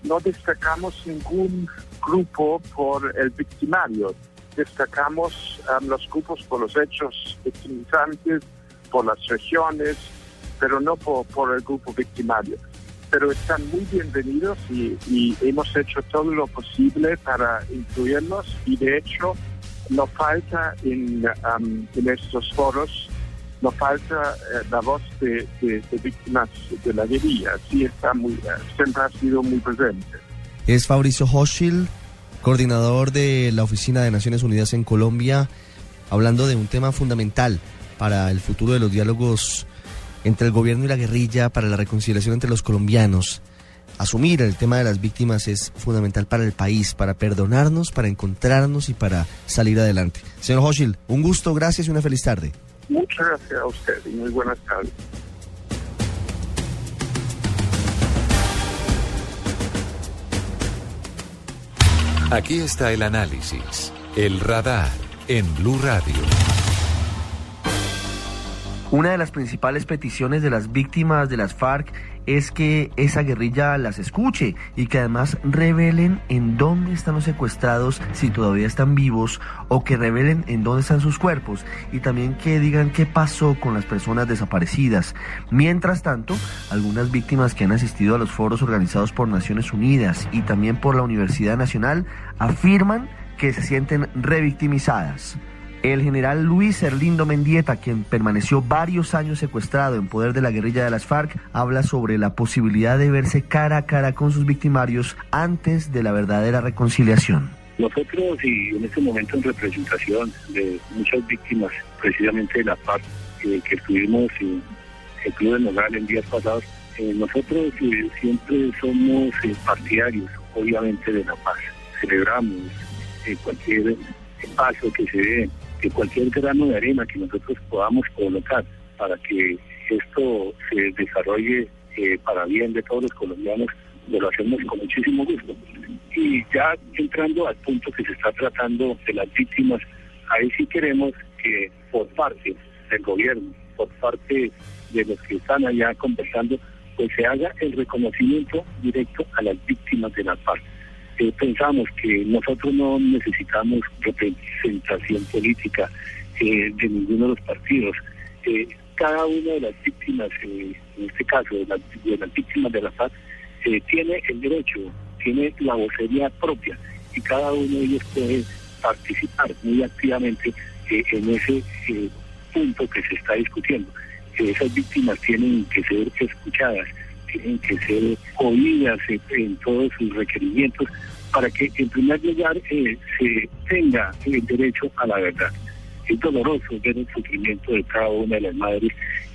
no destacamos ningún grupo por el victimario, destacamos um, los grupos por los hechos victimizantes, por las regiones, pero no por, el grupo victimario. Pero están muy bienvenidos y, hemos hecho todo lo posible para incluirlos y de hecho no falta en, um, en estos foros, no falta eh, la voz de, de- de víctimas de la guerrilla, sí está muy, eh, siempre ha sido muy presente. Es Fabricio Hochschild, coordinador de la Oficina de Naciones Unidas en Colombia, hablando de un tema fundamental para el futuro de los diálogos entre el gobierno y la guerrilla, para la reconciliación entre los colombianos. Asumir el tema de las víctimas es fundamental para el país, para perdonarnos, para encontrarnos y para salir adelante. Señor Hochschild, un gusto, gracias y una feliz tarde. Muchas gracias a usted y muy buenas tardes. Aquí está el análisis, el radar en Blue Radio. Una de las principales peticiones de las víctimas de las FARC es que esa guerrilla las escuche y que además revelen en dónde están los secuestrados si todavía están vivos o que revelen en dónde están sus cuerpos y también que digan qué pasó con las personas desaparecidas. Mientras tanto, algunas víctimas que han asistido a los foros organizados por Naciones Unidas y también por la Universidad Nacional afirman que se sienten revictimizadas. El general Luis Erlindo Mendieta, quien permaneció varios años secuestrado en poder de la guerrilla de las FARC, habla sobre la posibilidad de verse cara a cara con sus victimarios antes de la verdadera reconciliación. Nosotros, y en este momento en representación de muchas víctimas, precisamente de la FARC, eh, que estuvimos en el Club de Nogal en días pasados, eh, nosotros eh, siempre somos partidarios, obviamente, de la paz. Celebramos cualquier paso que se dé que cualquier grano de arena que nosotros podamos colocar para que esto se desarrolle eh, para bien de todos los colombianos, lo hacemos con muchísimo gusto. Y ya entrando al punto que se está tratando de las víctimas, ahí sí queremos que por parte del gobierno, por parte de los que están allá conversando, pues se haga el reconocimiento directo a las víctimas de la pensamos que nosotros no necesitamos representación política eh, de ninguno de los partidos. Eh, cada una de las víctimas, eh, en este caso de, las víctimas de la paz, tiene el derecho, tiene la vocería propia y cada uno de ellos puede participar muy activamente en ese punto que se está discutiendo. esas víctimas tienen que ser escuchadas, tienen que ser oídas en todos sus requerimientos para que en primer lugar eh, se tenga el derecho a la verdad. Es doloroso ver el sufrimiento de cada una de las madres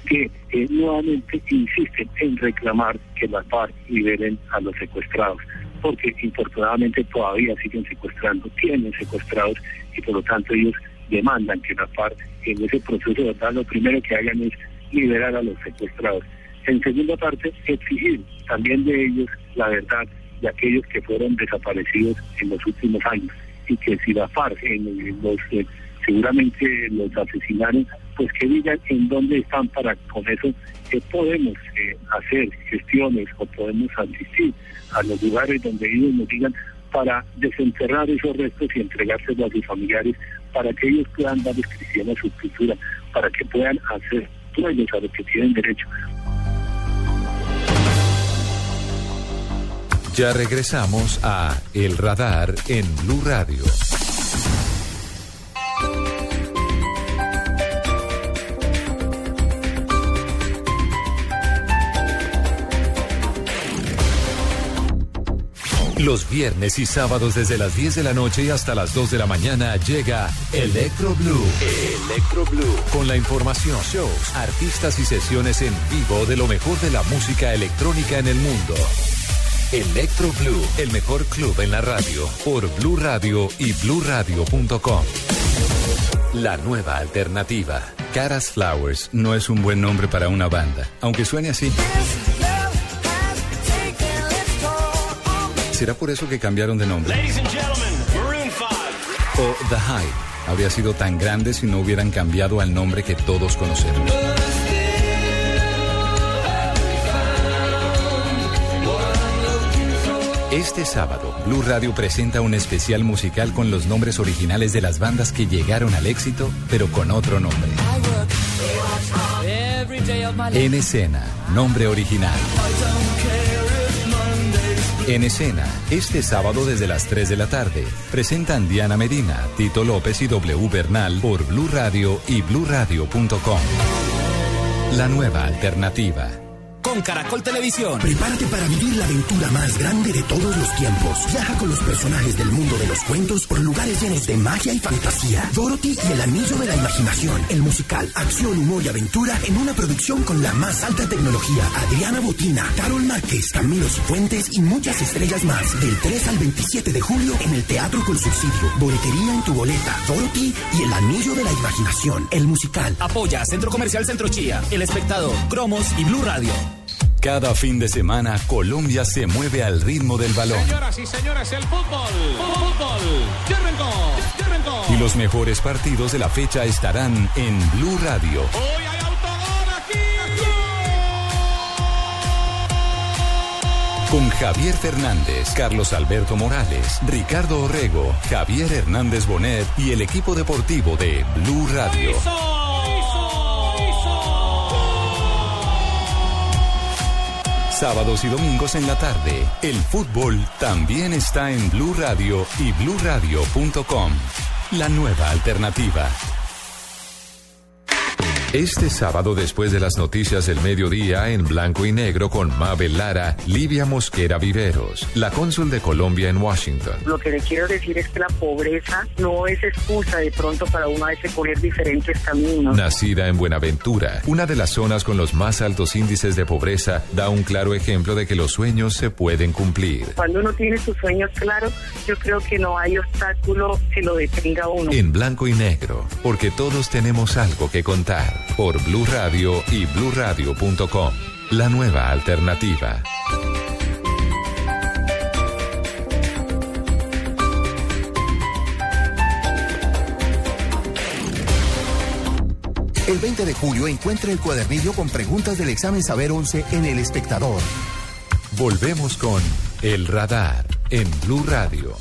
que eh, nuevamente insisten en reclamar que la FARC liberen a los secuestrados, porque infortunadamente todavía siguen secuestrando, tienen secuestrados y por lo tanto ellos demandan que la FARC en ese proceso de verdad lo primero que hagan es liberar a los secuestrados. En segunda parte, exigir también de ellos la verdad de aquellos que fueron desaparecidos en los últimos años y que si la FARC en los eh, seguramente los asesinaron, pues que digan en dónde están para con eso que podemos eh, hacer gestiones o podemos asistir a los lugares donde ellos nos digan para desenterrar esos restos y entregárselos a sus familiares para que ellos puedan dar descripción a su cultura, para que puedan hacer dueños a lo que tienen derecho. Ya regresamos a El Radar en Blue Radio. Los viernes y sábados desde las 10 de la noche hasta las 2 de la mañana llega Electro Blue. Electro Blue. Con la información, shows, artistas y sesiones en vivo de lo mejor de la música electrónica en el mundo. Electro Blue, el mejor club en la radio, por Blue Radio y bluradio.com. La nueva alternativa. Caras Flowers no es un buen nombre para una banda, aunque suene así. ¿Será por eso que cambiaron de nombre? O The High habría sido tan grande si no hubieran cambiado al nombre que todos conocemos. Este sábado, Blue Radio presenta un especial musical con los nombres originales de las bandas que llegaron al éxito, pero con otro nombre. En escena, nombre original. En escena, este sábado desde las 3 de la tarde, presentan Diana Medina, Tito López y W Bernal por Blue Radio y bluradio.com. La nueva alternativa con Caracol Televisión. Prepárate para vivir la aventura más grande de todos los tiempos. Viaja con los personajes del mundo de los cuentos por lugares llenos de magia y fantasía. Dorothy y el anillo de la imaginación. El musical, acción, humor y aventura en una producción con la más alta tecnología. Adriana Botina, Carol Márquez, Camilo Cifuentes y muchas estrellas más. Del 3 al 27 de julio en el Teatro con Subsidio. Boletería en tu boleta. Dorothy y el anillo de la imaginación. El musical. Apoya Centro Comercial Centro Chía, El Espectador, Cromos y Blue Radio. Cada fin de semana Colombia se mueve al ritmo del balón. Señoras y señores, el fútbol, fútbol. Y los mejores partidos de la fecha estarán en Blue Radio. Hoy hay autogol aquí. Con Javier Fernández, Carlos Alberto Morales, Ricardo Orrego, Javier Hernández Bonet y el equipo deportivo de Blue Radio. Sábados y domingos en la tarde, el fútbol también está en Blue Radio y bluradio.com. La nueva alternativa. Este sábado, después de las noticias del mediodía, en blanco y negro con Mabel Lara, Livia Mosquera Viveros, la cónsul de Colombia en Washington. Lo que le quiero decir es que la pobreza no es excusa de pronto para uno a veces poner diferentes caminos. Nacida en Buenaventura, una de las zonas con los más altos índices de pobreza, da un claro ejemplo de que los sueños se pueden cumplir. Cuando uno tiene sus sueños claros, yo creo que no hay obstáculo que lo detenga a uno. En blanco y negro, porque todos tenemos algo que contar. Por Blue Radio y bluradio.com. La nueva alternativa. El 20 de julio encuentre el cuadernillo con preguntas del examen Saber 11 en El Espectador. Volvemos con El Radar en Blue Radio.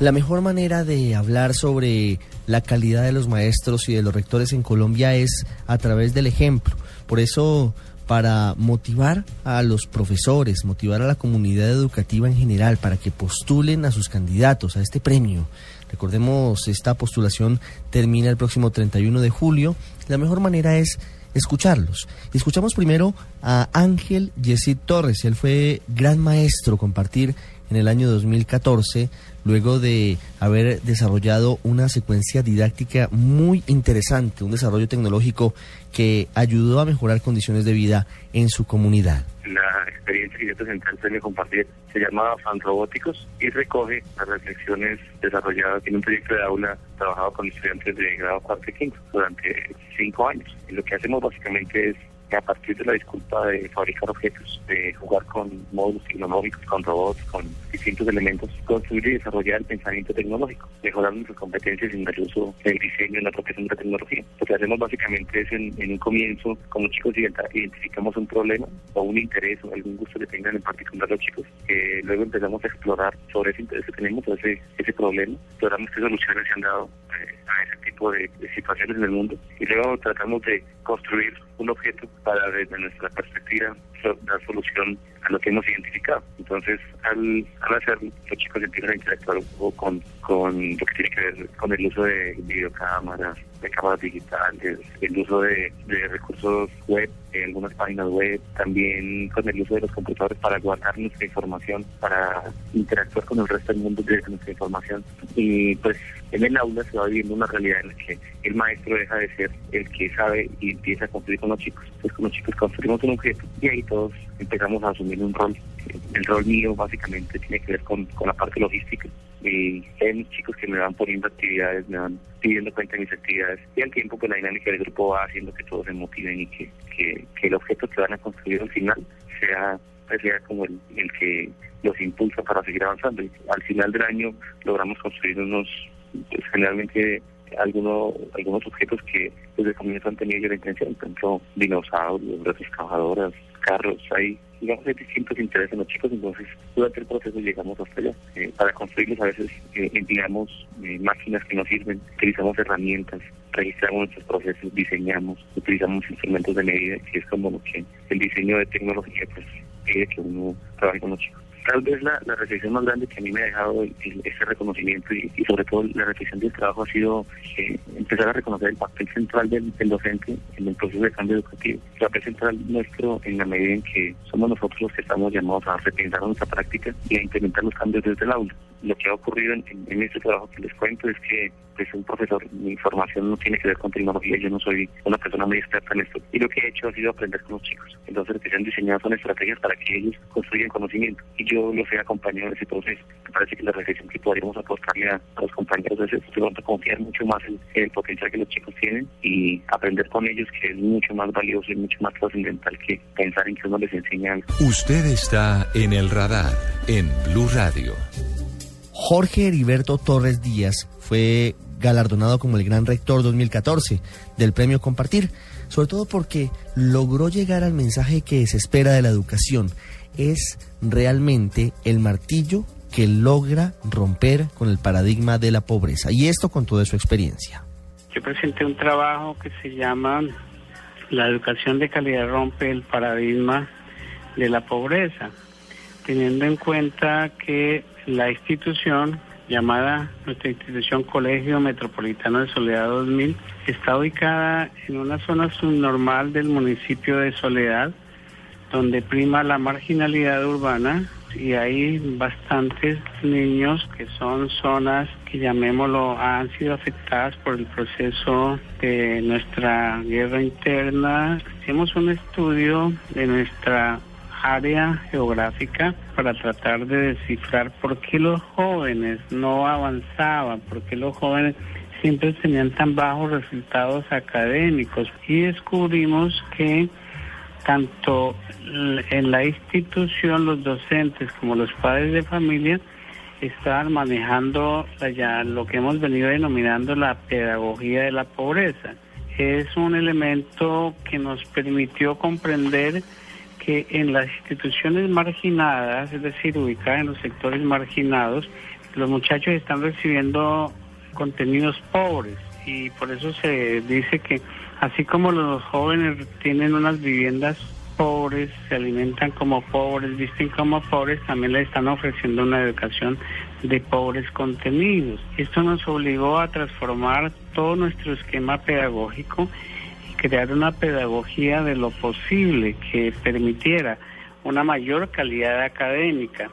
La mejor manera de hablar sobre la calidad de los maestros y de los rectores en Colombia es a través del ejemplo. Por eso, para motivar a los profesores, motivar a la comunidad educativa en general, para que postulen a sus candidatos a este premio. Recordemos, esta postulación termina el próximo 31 de julio. La mejor manera es escucharlos. Escuchamos primero a Ángel Yesid Torres. Él fue gran maestro compartir en el año 2014 luego de haber desarrollado una secuencia didáctica muy interesante, un desarrollo tecnológico que ayudó a mejorar condiciones de vida en su comunidad. La experiencia que yo presenté al compartir se llama Fan Robóticos y recoge las reflexiones desarrolladas en un proyecto de aula trabajado con estudiantes de grado cuarto y quinto durante cinco años. Y lo que hacemos básicamente es a partir de la disculpa de fabricar objetos, de jugar con módulos tecnológicos, con robots, con distintos elementos, construir y desarrollar el pensamiento tecnológico, mejorar nuestras competencias en el uso del diseño, en la aplicación de tecnología. Lo que hacemos básicamente es en, un comienzo, como chicos identificamos un problema o un interés o algún gusto que tengan en particular los chicos, que luego empezamos a explorar sobre ese interés que tenemos, ese, ese problema, exploramos qué soluciones se han dado eh, a ese de situaciones en el mundo y luego tratamos de construir un objeto para desde nuestra perspectiva dar solución a lo que hemos identificado. Entonces, al, al hacerlo, los chicos empiezan a interactuar un poco con, con lo que tiene que ver con el uso de videocámaras, de cámaras digitales, el uso de, de recursos web, en algunas páginas web, también con el uso de los computadores para guardar nuestra información, para interactuar con el resto del mundo desde nuestra información. Y pues en el aula se va viviendo una realidad en la que el maestro deja de ser el que sabe y empieza a construir con los chicos. Entonces con los chicos construimos un objeto y ahí todos empezamos a asumir un rol. El rol mío básicamente tiene que ver con, con la parte logística. Y hay chicos que me van poniendo actividades, me van pidiendo cuenta de mis actividades. Y al tiempo, pues la dinámica del grupo va haciendo que todos se motiven y que, que, el objeto que van a construir al final sea, pues, sea como el, el que los impulsa para seguir avanzando. Al final del año logramos construir unos, pues, generalmente algunos algunos objetos que desde el comienzo han tenido la intención, por ejemplo, dinosaurios, excavadoras, carros, hay digamos hay distintos intereses en los chicos, entonces durante el proceso llegamos hasta allá. Eh, para construirlos a veces eh, empleamos eh, máquinas que nos sirven, utilizamos herramientas, registramos nuestros procesos, diseñamos, utilizamos instrumentos de medida, que es como lo que el diseño de tecnología pues pide que uno trabaje con los chicos tal vez la, la, reflexión más grande que a mí me ha dejado ese reconocimiento y, sobre todo la reflexión del trabajo ha sido eh, empezar a reconocer el papel central del, docente en el proceso de cambio educativo. El papel central nuestro en la medida en que somos nosotros los que estamos llamados a repensar nuestra práctica y a implementar los cambios desde el aula. Lo que ha ocurrido en, en, este trabajo que les cuento es que pues un profesor, mi formación no tiene que ver con tecnología, yo no soy una persona muy experta en esto. Y lo que he hecho ha sido aprender con los chicos. Entonces lo que se han diseñado son estrategias para que ellos construyan conocimiento. Y yo los he acompañado en ese. Me parece que la reflexión que podríamos aportarle a, los compañeros es de confiar mucho más en, el potencial que los chicos tienen y aprender con ellos que es mucho más valioso y mucho más trascendental que pensar en que uno les enseña algo. Usted está en el radar en Blue Radio. Jorge Heriberto Torres Díaz fue galardonado como el Gran Rector 2014 del Premio Compartir. sobre todo porque logró llegar al mensaje que se espera de la educación. Es realmente el martillo que logra romper con el paradigma de la pobreza. Y esto con toda su experiencia. Yo presenté un trabajo que se llama La educación de calidad rompe el paradigma de la pobreza, teniendo en cuenta que la institución llamada nuestra institución Colegio Metropolitano de Soledad 2000 está ubicada en una zona subnormal del municipio de Soledad, donde prima la marginalidad urbana y hay bastantes niños que son zonas que llamémoslo han sido afectadas por el proceso de nuestra guerra interna. Hicimos un estudio de nuestra área geográfica para tratar de descifrar por qué los jóvenes no avanzaban, por qué los jóvenes siempre tenían tan bajos resultados académicos y descubrimos que tanto en la institución los docentes como los padres de familia estaban manejando ya lo que hemos venido denominando la pedagogía de la pobreza. Es un elemento que nos permitió comprender que en las instituciones marginadas, es decir, ubicadas en los sectores marginados, los muchachos están recibiendo contenidos pobres y por eso se dice que así como los jóvenes tienen unas viviendas pobres, se alimentan como pobres, visten como pobres, también le están ofreciendo una educación de pobres contenidos. Esto nos obligó a transformar todo nuestro esquema pedagógico crear una pedagogía de lo posible que permitiera una mayor calidad académica,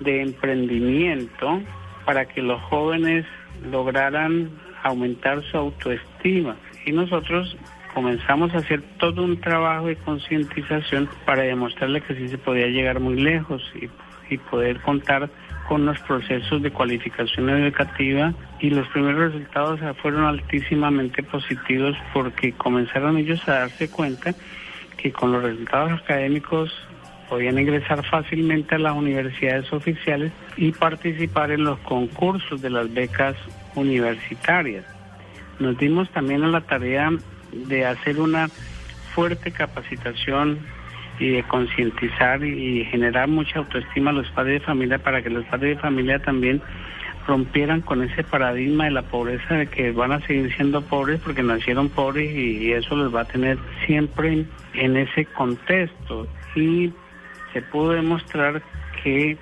de emprendimiento, para que los jóvenes lograran aumentar su autoestima. Y nosotros comenzamos a hacer todo un trabajo de concientización para demostrarle que sí se podía llegar muy lejos y, poder contar con los procesos de cualificación educativa y los primeros resultados fueron altísimamente positivos porque comenzaron ellos a darse cuenta que con los resultados académicos podían ingresar fácilmente a las universidades oficiales y participar en los concursos de las becas universitarias. Nos dimos también a la tarea de hacer una fuerte capacitación y de concientizar y generar mucha autoestima a los padres de familia para que los padres de familia también rompieran con ese paradigma de la pobreza de que van a seguir siendo pobres porque nacieron pobres y, eso los va a tener siempre en ese contexto y se pudo demostrar que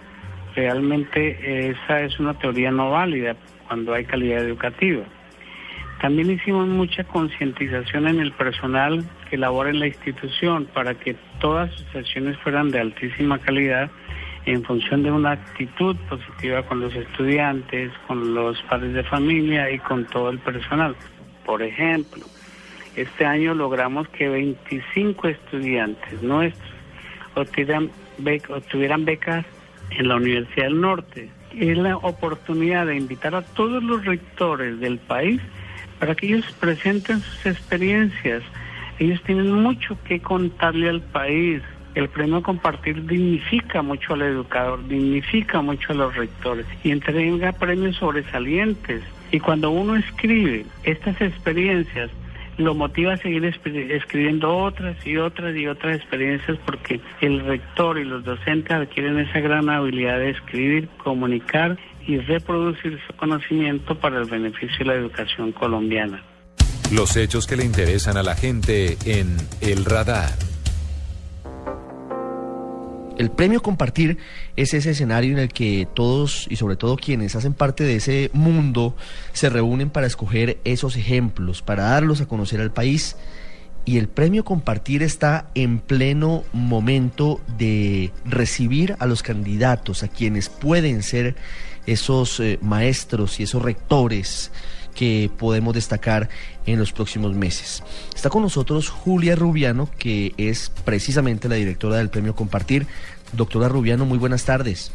realmente esa es una teoría no válida cuando hay calidad educativa. También hicimos mucha concientización en el personal que labora en la institución para que todas sus sesiones fueran de altísima calidad en función de una actitud positiva con los estudiantes, con los padres de familia y con todo el personal. Por ejemplo, este año logramos que 25 estudiantes nuestros obtuvieran, obtuvieran becas en la Universidad del Norte. Es la oportunidad de invitar a todos los rectores del país para que ellos presenten sus experiencias. Ellos tienen mucho que contarle al país. El premio compartir dignifica mucho al educador, dignifica mucho a los rectores y entrega premios sobresalientes. Y cuando uno escribe estas experiencias, lo motiva a seguir escribiendo otras y otras y otras experiencias porque el rector y los docentes adquieren esa gran habilidad de escribir, comunicar y reproducir su conocimiento para el beneficio de la educación colombiana. Los hechos que le interesan a la gente en El Radar. El premio Compartir es ese escenario en el que todos y sobre todo quienes hacen parte de ese mundo se reúnen para escoger esos ejemplos, para darlos a conocer al país. Y el premio Compartir está en pleno momento de recibir a los candidatos, a quienes pueden ser esos eh, maestros y esos rectores que podemos destacar en los próximos meses. Está con nosotros Julia Rubiano, que es precisamente la directora del Premio Compartir. Doctora Rubiano, muy buenas tardes.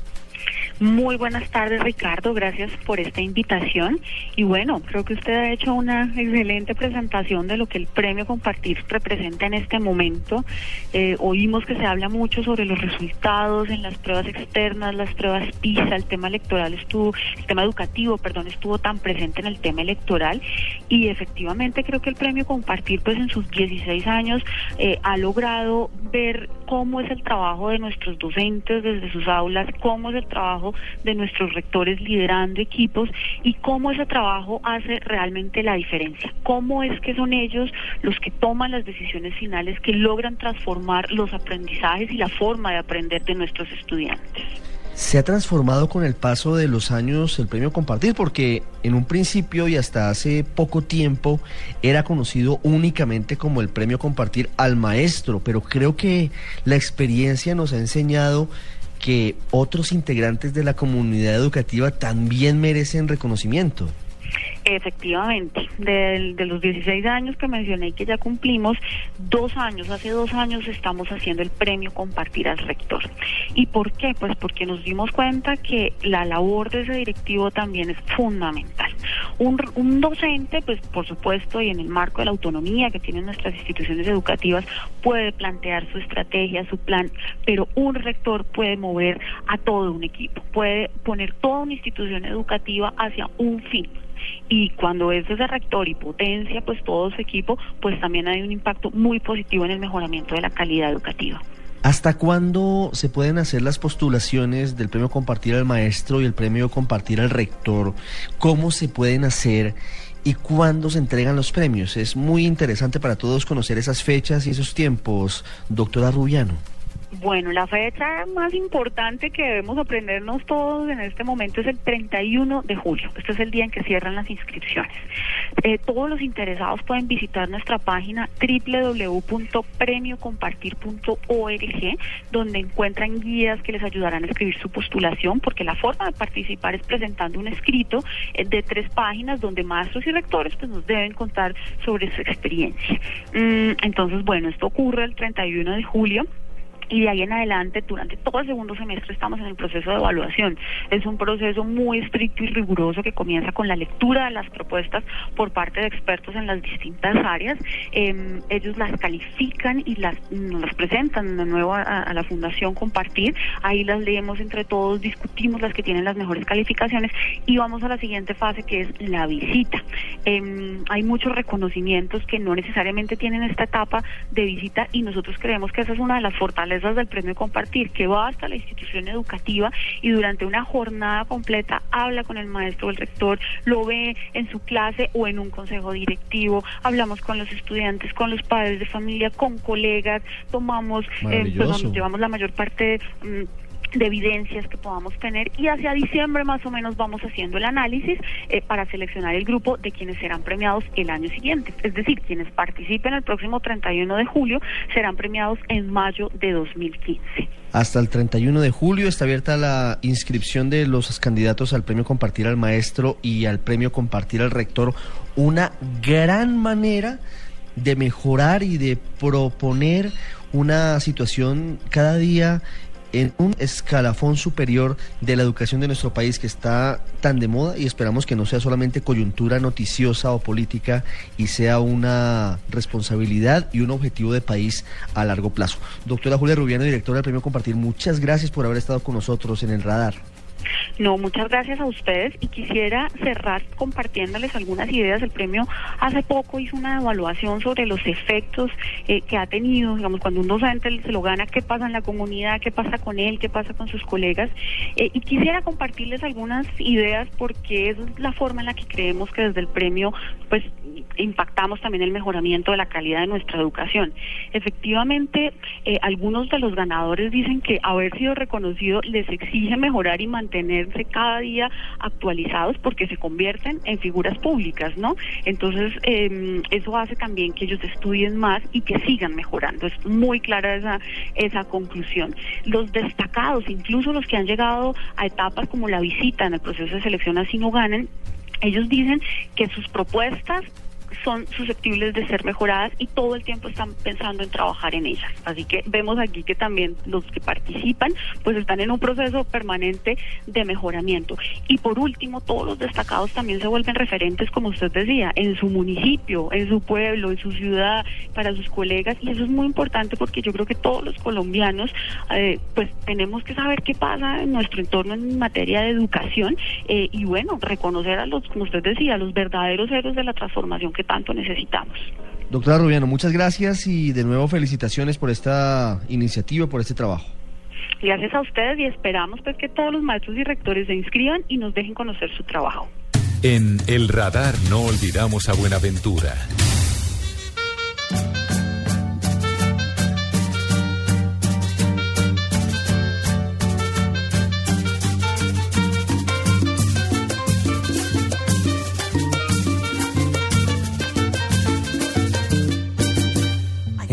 Muy buenas tardes, Ricardo. Gracias por esta invitación. Y bueno, creo que usted ha hecho una excelente presentación de lo que el premio Compartir representa en este momento. Eh, oímos que se habla mucho sobre los resultados en las pruebas externas, las pruebas PISA, el tema electoral estuvo, el tema educativo, perdón, estuvo tan presente en el tema electoral. Y efectivamente creo que el premio Compartir, pues en sus 16 años, eh, ha logrado ver cómo es el trabajo de nuestros docentes desde sus aulas, cómo es el trabajo de nuestros rectores liderando equipos y cómo ese trabajo hace realmente la diferencia. Cómo es que son ellos los que toman las decisiones finales que logran transformar los aprendizajes y la forma de aprender de nuestros estudiantes se ha transformado con el paso de los años el premio Compartir, porque en un principio y hasta hace poco tiempo era conocido únicamente como el premio Compartir al maestro, pero creo que la experiencia nos ha enseñado que otros integrantes de la comunidad educativa también merecen reconocimiento. Efectivamente, de, los 16 años que mencioné que ya cumplimos, dos años, hace dos años estamos haciendo el premio Compartir al Rector. ¿Y por qué? Pues porque nos dimos cuenta que la labor de ese directivo también es fundamental. Un, un docente, pues por supuesto, y en el marco de la autonomía que tienen nuestras instituciones educativas, puede plantear su estrategia, su plan, pero un rector puede mover a todo un equipo, puede poner toda una institución educativa hacia un fin y cuando es ese rector y potencia pues todo su equipo, pues también hay un impacto muy positivo en el mejoramiento de la calidad educativa. ¿Hasta cuándo se pueden hacer las postulaciones del premio Compartir al Maestro y el premio Compartir al Rector? ¿Cómo se pueden hacer? ¿Y cuándo se entregan los premios? Es muy interesante para todos conocer esas fechas y esos tiempos, doctora Rubiano. Bueno, la fecha más importante que debemos aprendernos todos en este momento es el 31 de julio. Este es el día en que cierran las inscripciones. Eh, todos los interesados pueden visitar nuestra página www.premiocompartir.org, donde encuentran guías que les ayudarán a escribir su postulación, porque la forma de participar es presentando un escrito eh, de tres páginas donde maestros y rectores pues, nos deben contar sobre su experiencia. Mm, entonces, bueno, esto ocurre el 31 de julio y de ahí en adelante, durante todo el segundo semestre, estamos en el proceso de evaluación. Es un proceso muy estricto y riguroso que comienza con la lectura de las propuestas por parte de expertos en las distintas áreas. Em, ellos las califican y las, nos las presentan de nuevo a, la Fundación Compartir. Ahí las leemos entre todos, discutimos las que tienen las mejores calificaciones y vamos a la siguiente fase que es la visita. Em, hay muchos reconocimientos que no necesariamente tienen esta etapa de visita y nosotros creemos que esa es una de las fortalezas del premio Compartir, que va hasta la institución educativa y durante una jornada completa habla con el maestro o el rector, lo ve en su clase o en un consejo directivo, hablamos con los estudiantes, con los padres de familia, con colegas, tomamos, eh, pues, llevamos la mayor parte mm, de evidencias que podamos tener y hacia diciembre más o menos vamos haciendo el análisis eh, para seleccionar el grupo de quienes serán premiados el año siguiente. Es decir, quienes participen el próximo 31 de julio serán premiados en mayo de 2015. Hasta el 31 de julio está abierta la inscripción de los candidatos al premio Compartir al Maestro y al premio Compartir al Rector. Una gran manera de mejorar y de proponer una situación cada día en un escalafón superior de la educación de nuestro país que está tan de moda y esperamos que no sea solamente coyuntura noticiosa o política y sea una responsabilidad y un objetivo de país a largo plazo. Doctora Julia Rubiano, directora del Premio Compartir, muchas gracias por haber estado con nosotros en el radar. No, muchas gracias a ustedes y quisiera cerrar compartiéndoles algunas ideas. El premio hace poco hizo una evaluación sobre los efectos eh, que ha tenido, digamos, cuando un docente se lo gana, qué pasa en la comunidad, qué pasa con él, qué pasa con sus colegas. Eh, y quisiera compartirles algunas ideas porque es la forma en la que creemos que desde el premio, pues, impactamos también el mejoramiento de la calidad de nuestra educación. Efectivamente, eh, algunos de los ganadores dicen que haber sido reconocido les exige mejorar y mantenerse cada día actualizados porque se convierten en figuras públicas, ¿no? Entonces, em, eso hace también que ellos estudien más y que sigan mejorando. Es muy clara esa, esa conclusión. Los destacados, incluso los que han llegado a etapas como la visita en el proceso de selección así no ganen, ellos dicen que sus propuestas son susceptibles de ser mejoradas y todo el tiempo están pensando en trabajar en ellas. Así que vemos aquí que también los que participan pues están en un proceso permanente de mejoramiento. Y por último, todos los destacados también se vuelven referentes, como usted decía, en su municipio, en su pueblo, en su ciudad, para sus colegas y eso es muy importante porque yo creo que todos los colombianos eh, pues tenemos que saber qué pasa en nuestro entorno en materia de educación eh, y bueno, reconocer a los, como usted decía, los verdaderos héroes de la transformación que tanto necesitamos. Doctora Rubiano, muchas gracias y de nuevo felicitaciones por esta iniciativa, por este trabajo. Gracias a ustedes y esperamos pues que todos los maestros y rectores se inscriban y nos dejen conocer su trabajo. En El Radar no olvidamos a Buenaventura.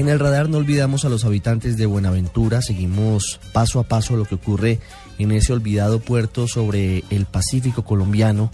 En el radar no olvidamos a los habitantes de Buenaventura, seguimos paso a paso lo que ocurre en ese olvidado puerto sobre el Pacífico colombiano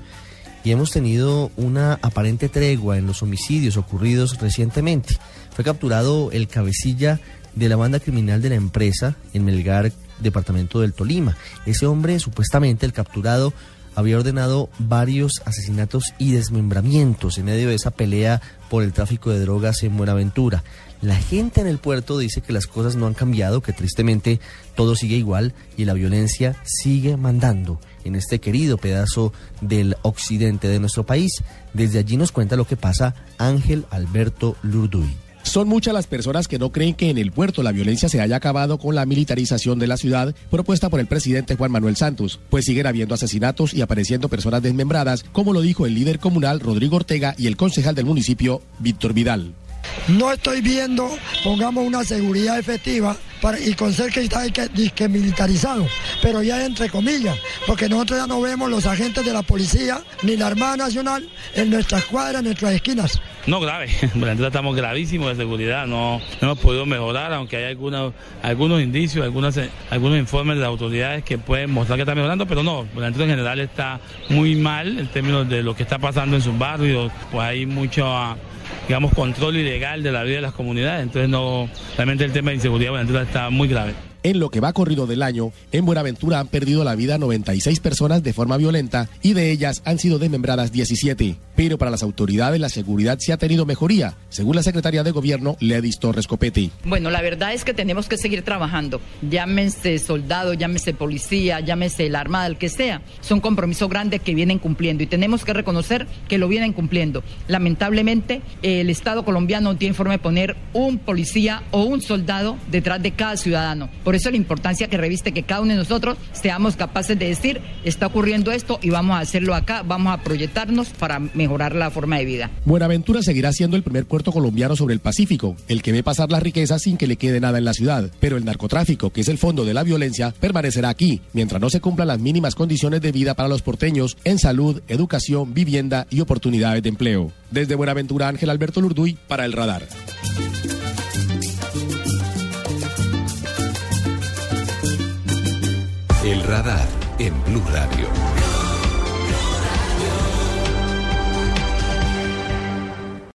y hemos tenido una aparente tregua en los homicidios ocurridos recientemente. Fue capturado el cabecilla de la banda criminal de la empresa en Melgar, departamento del Tolima. Ese hombre, supuestamente el capturado, había ordenado varios asesinatos y desmembramientos en medio de esa pelea por el tráfico de drogas en Buenaventura. La gente en el puerto dice que las cosas no han cambiado, que tristemente todo sigue igual y la violencia sigue mandando en este querido pedazo del occidente de nuestro país. Desde allí nos cuenta lo que pasa Ángel Alberto Lurduy. Son muchas las personas que no creen que en el puerto la violencia se haya acabado con la militarización de la ciudad propuesta por el presidente Juan Manuel Santos, pues siguen habiendo asesinatos y apareciendo personas desmembradas, como lo dijo el líder comunal Rodrigo Ortega y el concejal del municipio Víctor Vidal. No estoy viendo, pongamos una seguridad efectiva y con ser que está que, militarizado, pero ya entre comillas, porque nosotros ya no vemos los agentes de la policía ni la Armada Nacional en nuestras cuadras, en nuestras esquinas. No grave, bueno, estamos gravísimos de seguridad, no, hemos podido mejorar, aunque hay algunos, algunos indicios, algunas, algunos informes de las autoridades que pueden mostrar que está mejorando, pero no, en general está muy mal en términos de lo que está pasando en sus barrios, pues hay mucho digamos, control ilegal de la vida de las comunidades. Entonces, no, realmente el tema de inseguridad Buenaventura está muy grave. En lo que va corrido del año, en Buenaventura han perdido la vida 96 personas de forma violenta y de ellas han sido desmembradas 17. Pero para las autoridades la seguridad sí ha tenido mejoría, según la secretaria de Gobierno, Ledis Torres Copetti. Bueno, la verdad es que tenemos que seguir trabajando. Llámese soldado, llámese policía, llámese la Armada, el que sea. Son compromisos grandes que vienen cumpliendo y tenemos que reconocer que lo vienen cumpliendo. Lamentablemente, el Estado colombiano no tiene forma de poner un policía o un soldado detrás de cada ciudadano. Por eso la importancia que reviste que cada uno de nosotros seamos capaces de decir, está ocurriendo esto y vamos a hacerlo acá, vamos a proyectarnos para mejorar la forma de vida. Buenaventura seguirá siendo el primer puerto colombiano sobre el Pacífico, el que ve pasar las riquezas sin que le quede nada en la ciudad. Pero el narcotráfico, que es el fondo de la violencia, permanecerá aquí, mientras no se cumplan las mínimas condiciones de vida para los porteños en salud, educación, vivienda y oportunidades de empleo. Desde Buenaventura, Ángel Alberto Lurduy, para el radar. El radar en Blue Radio.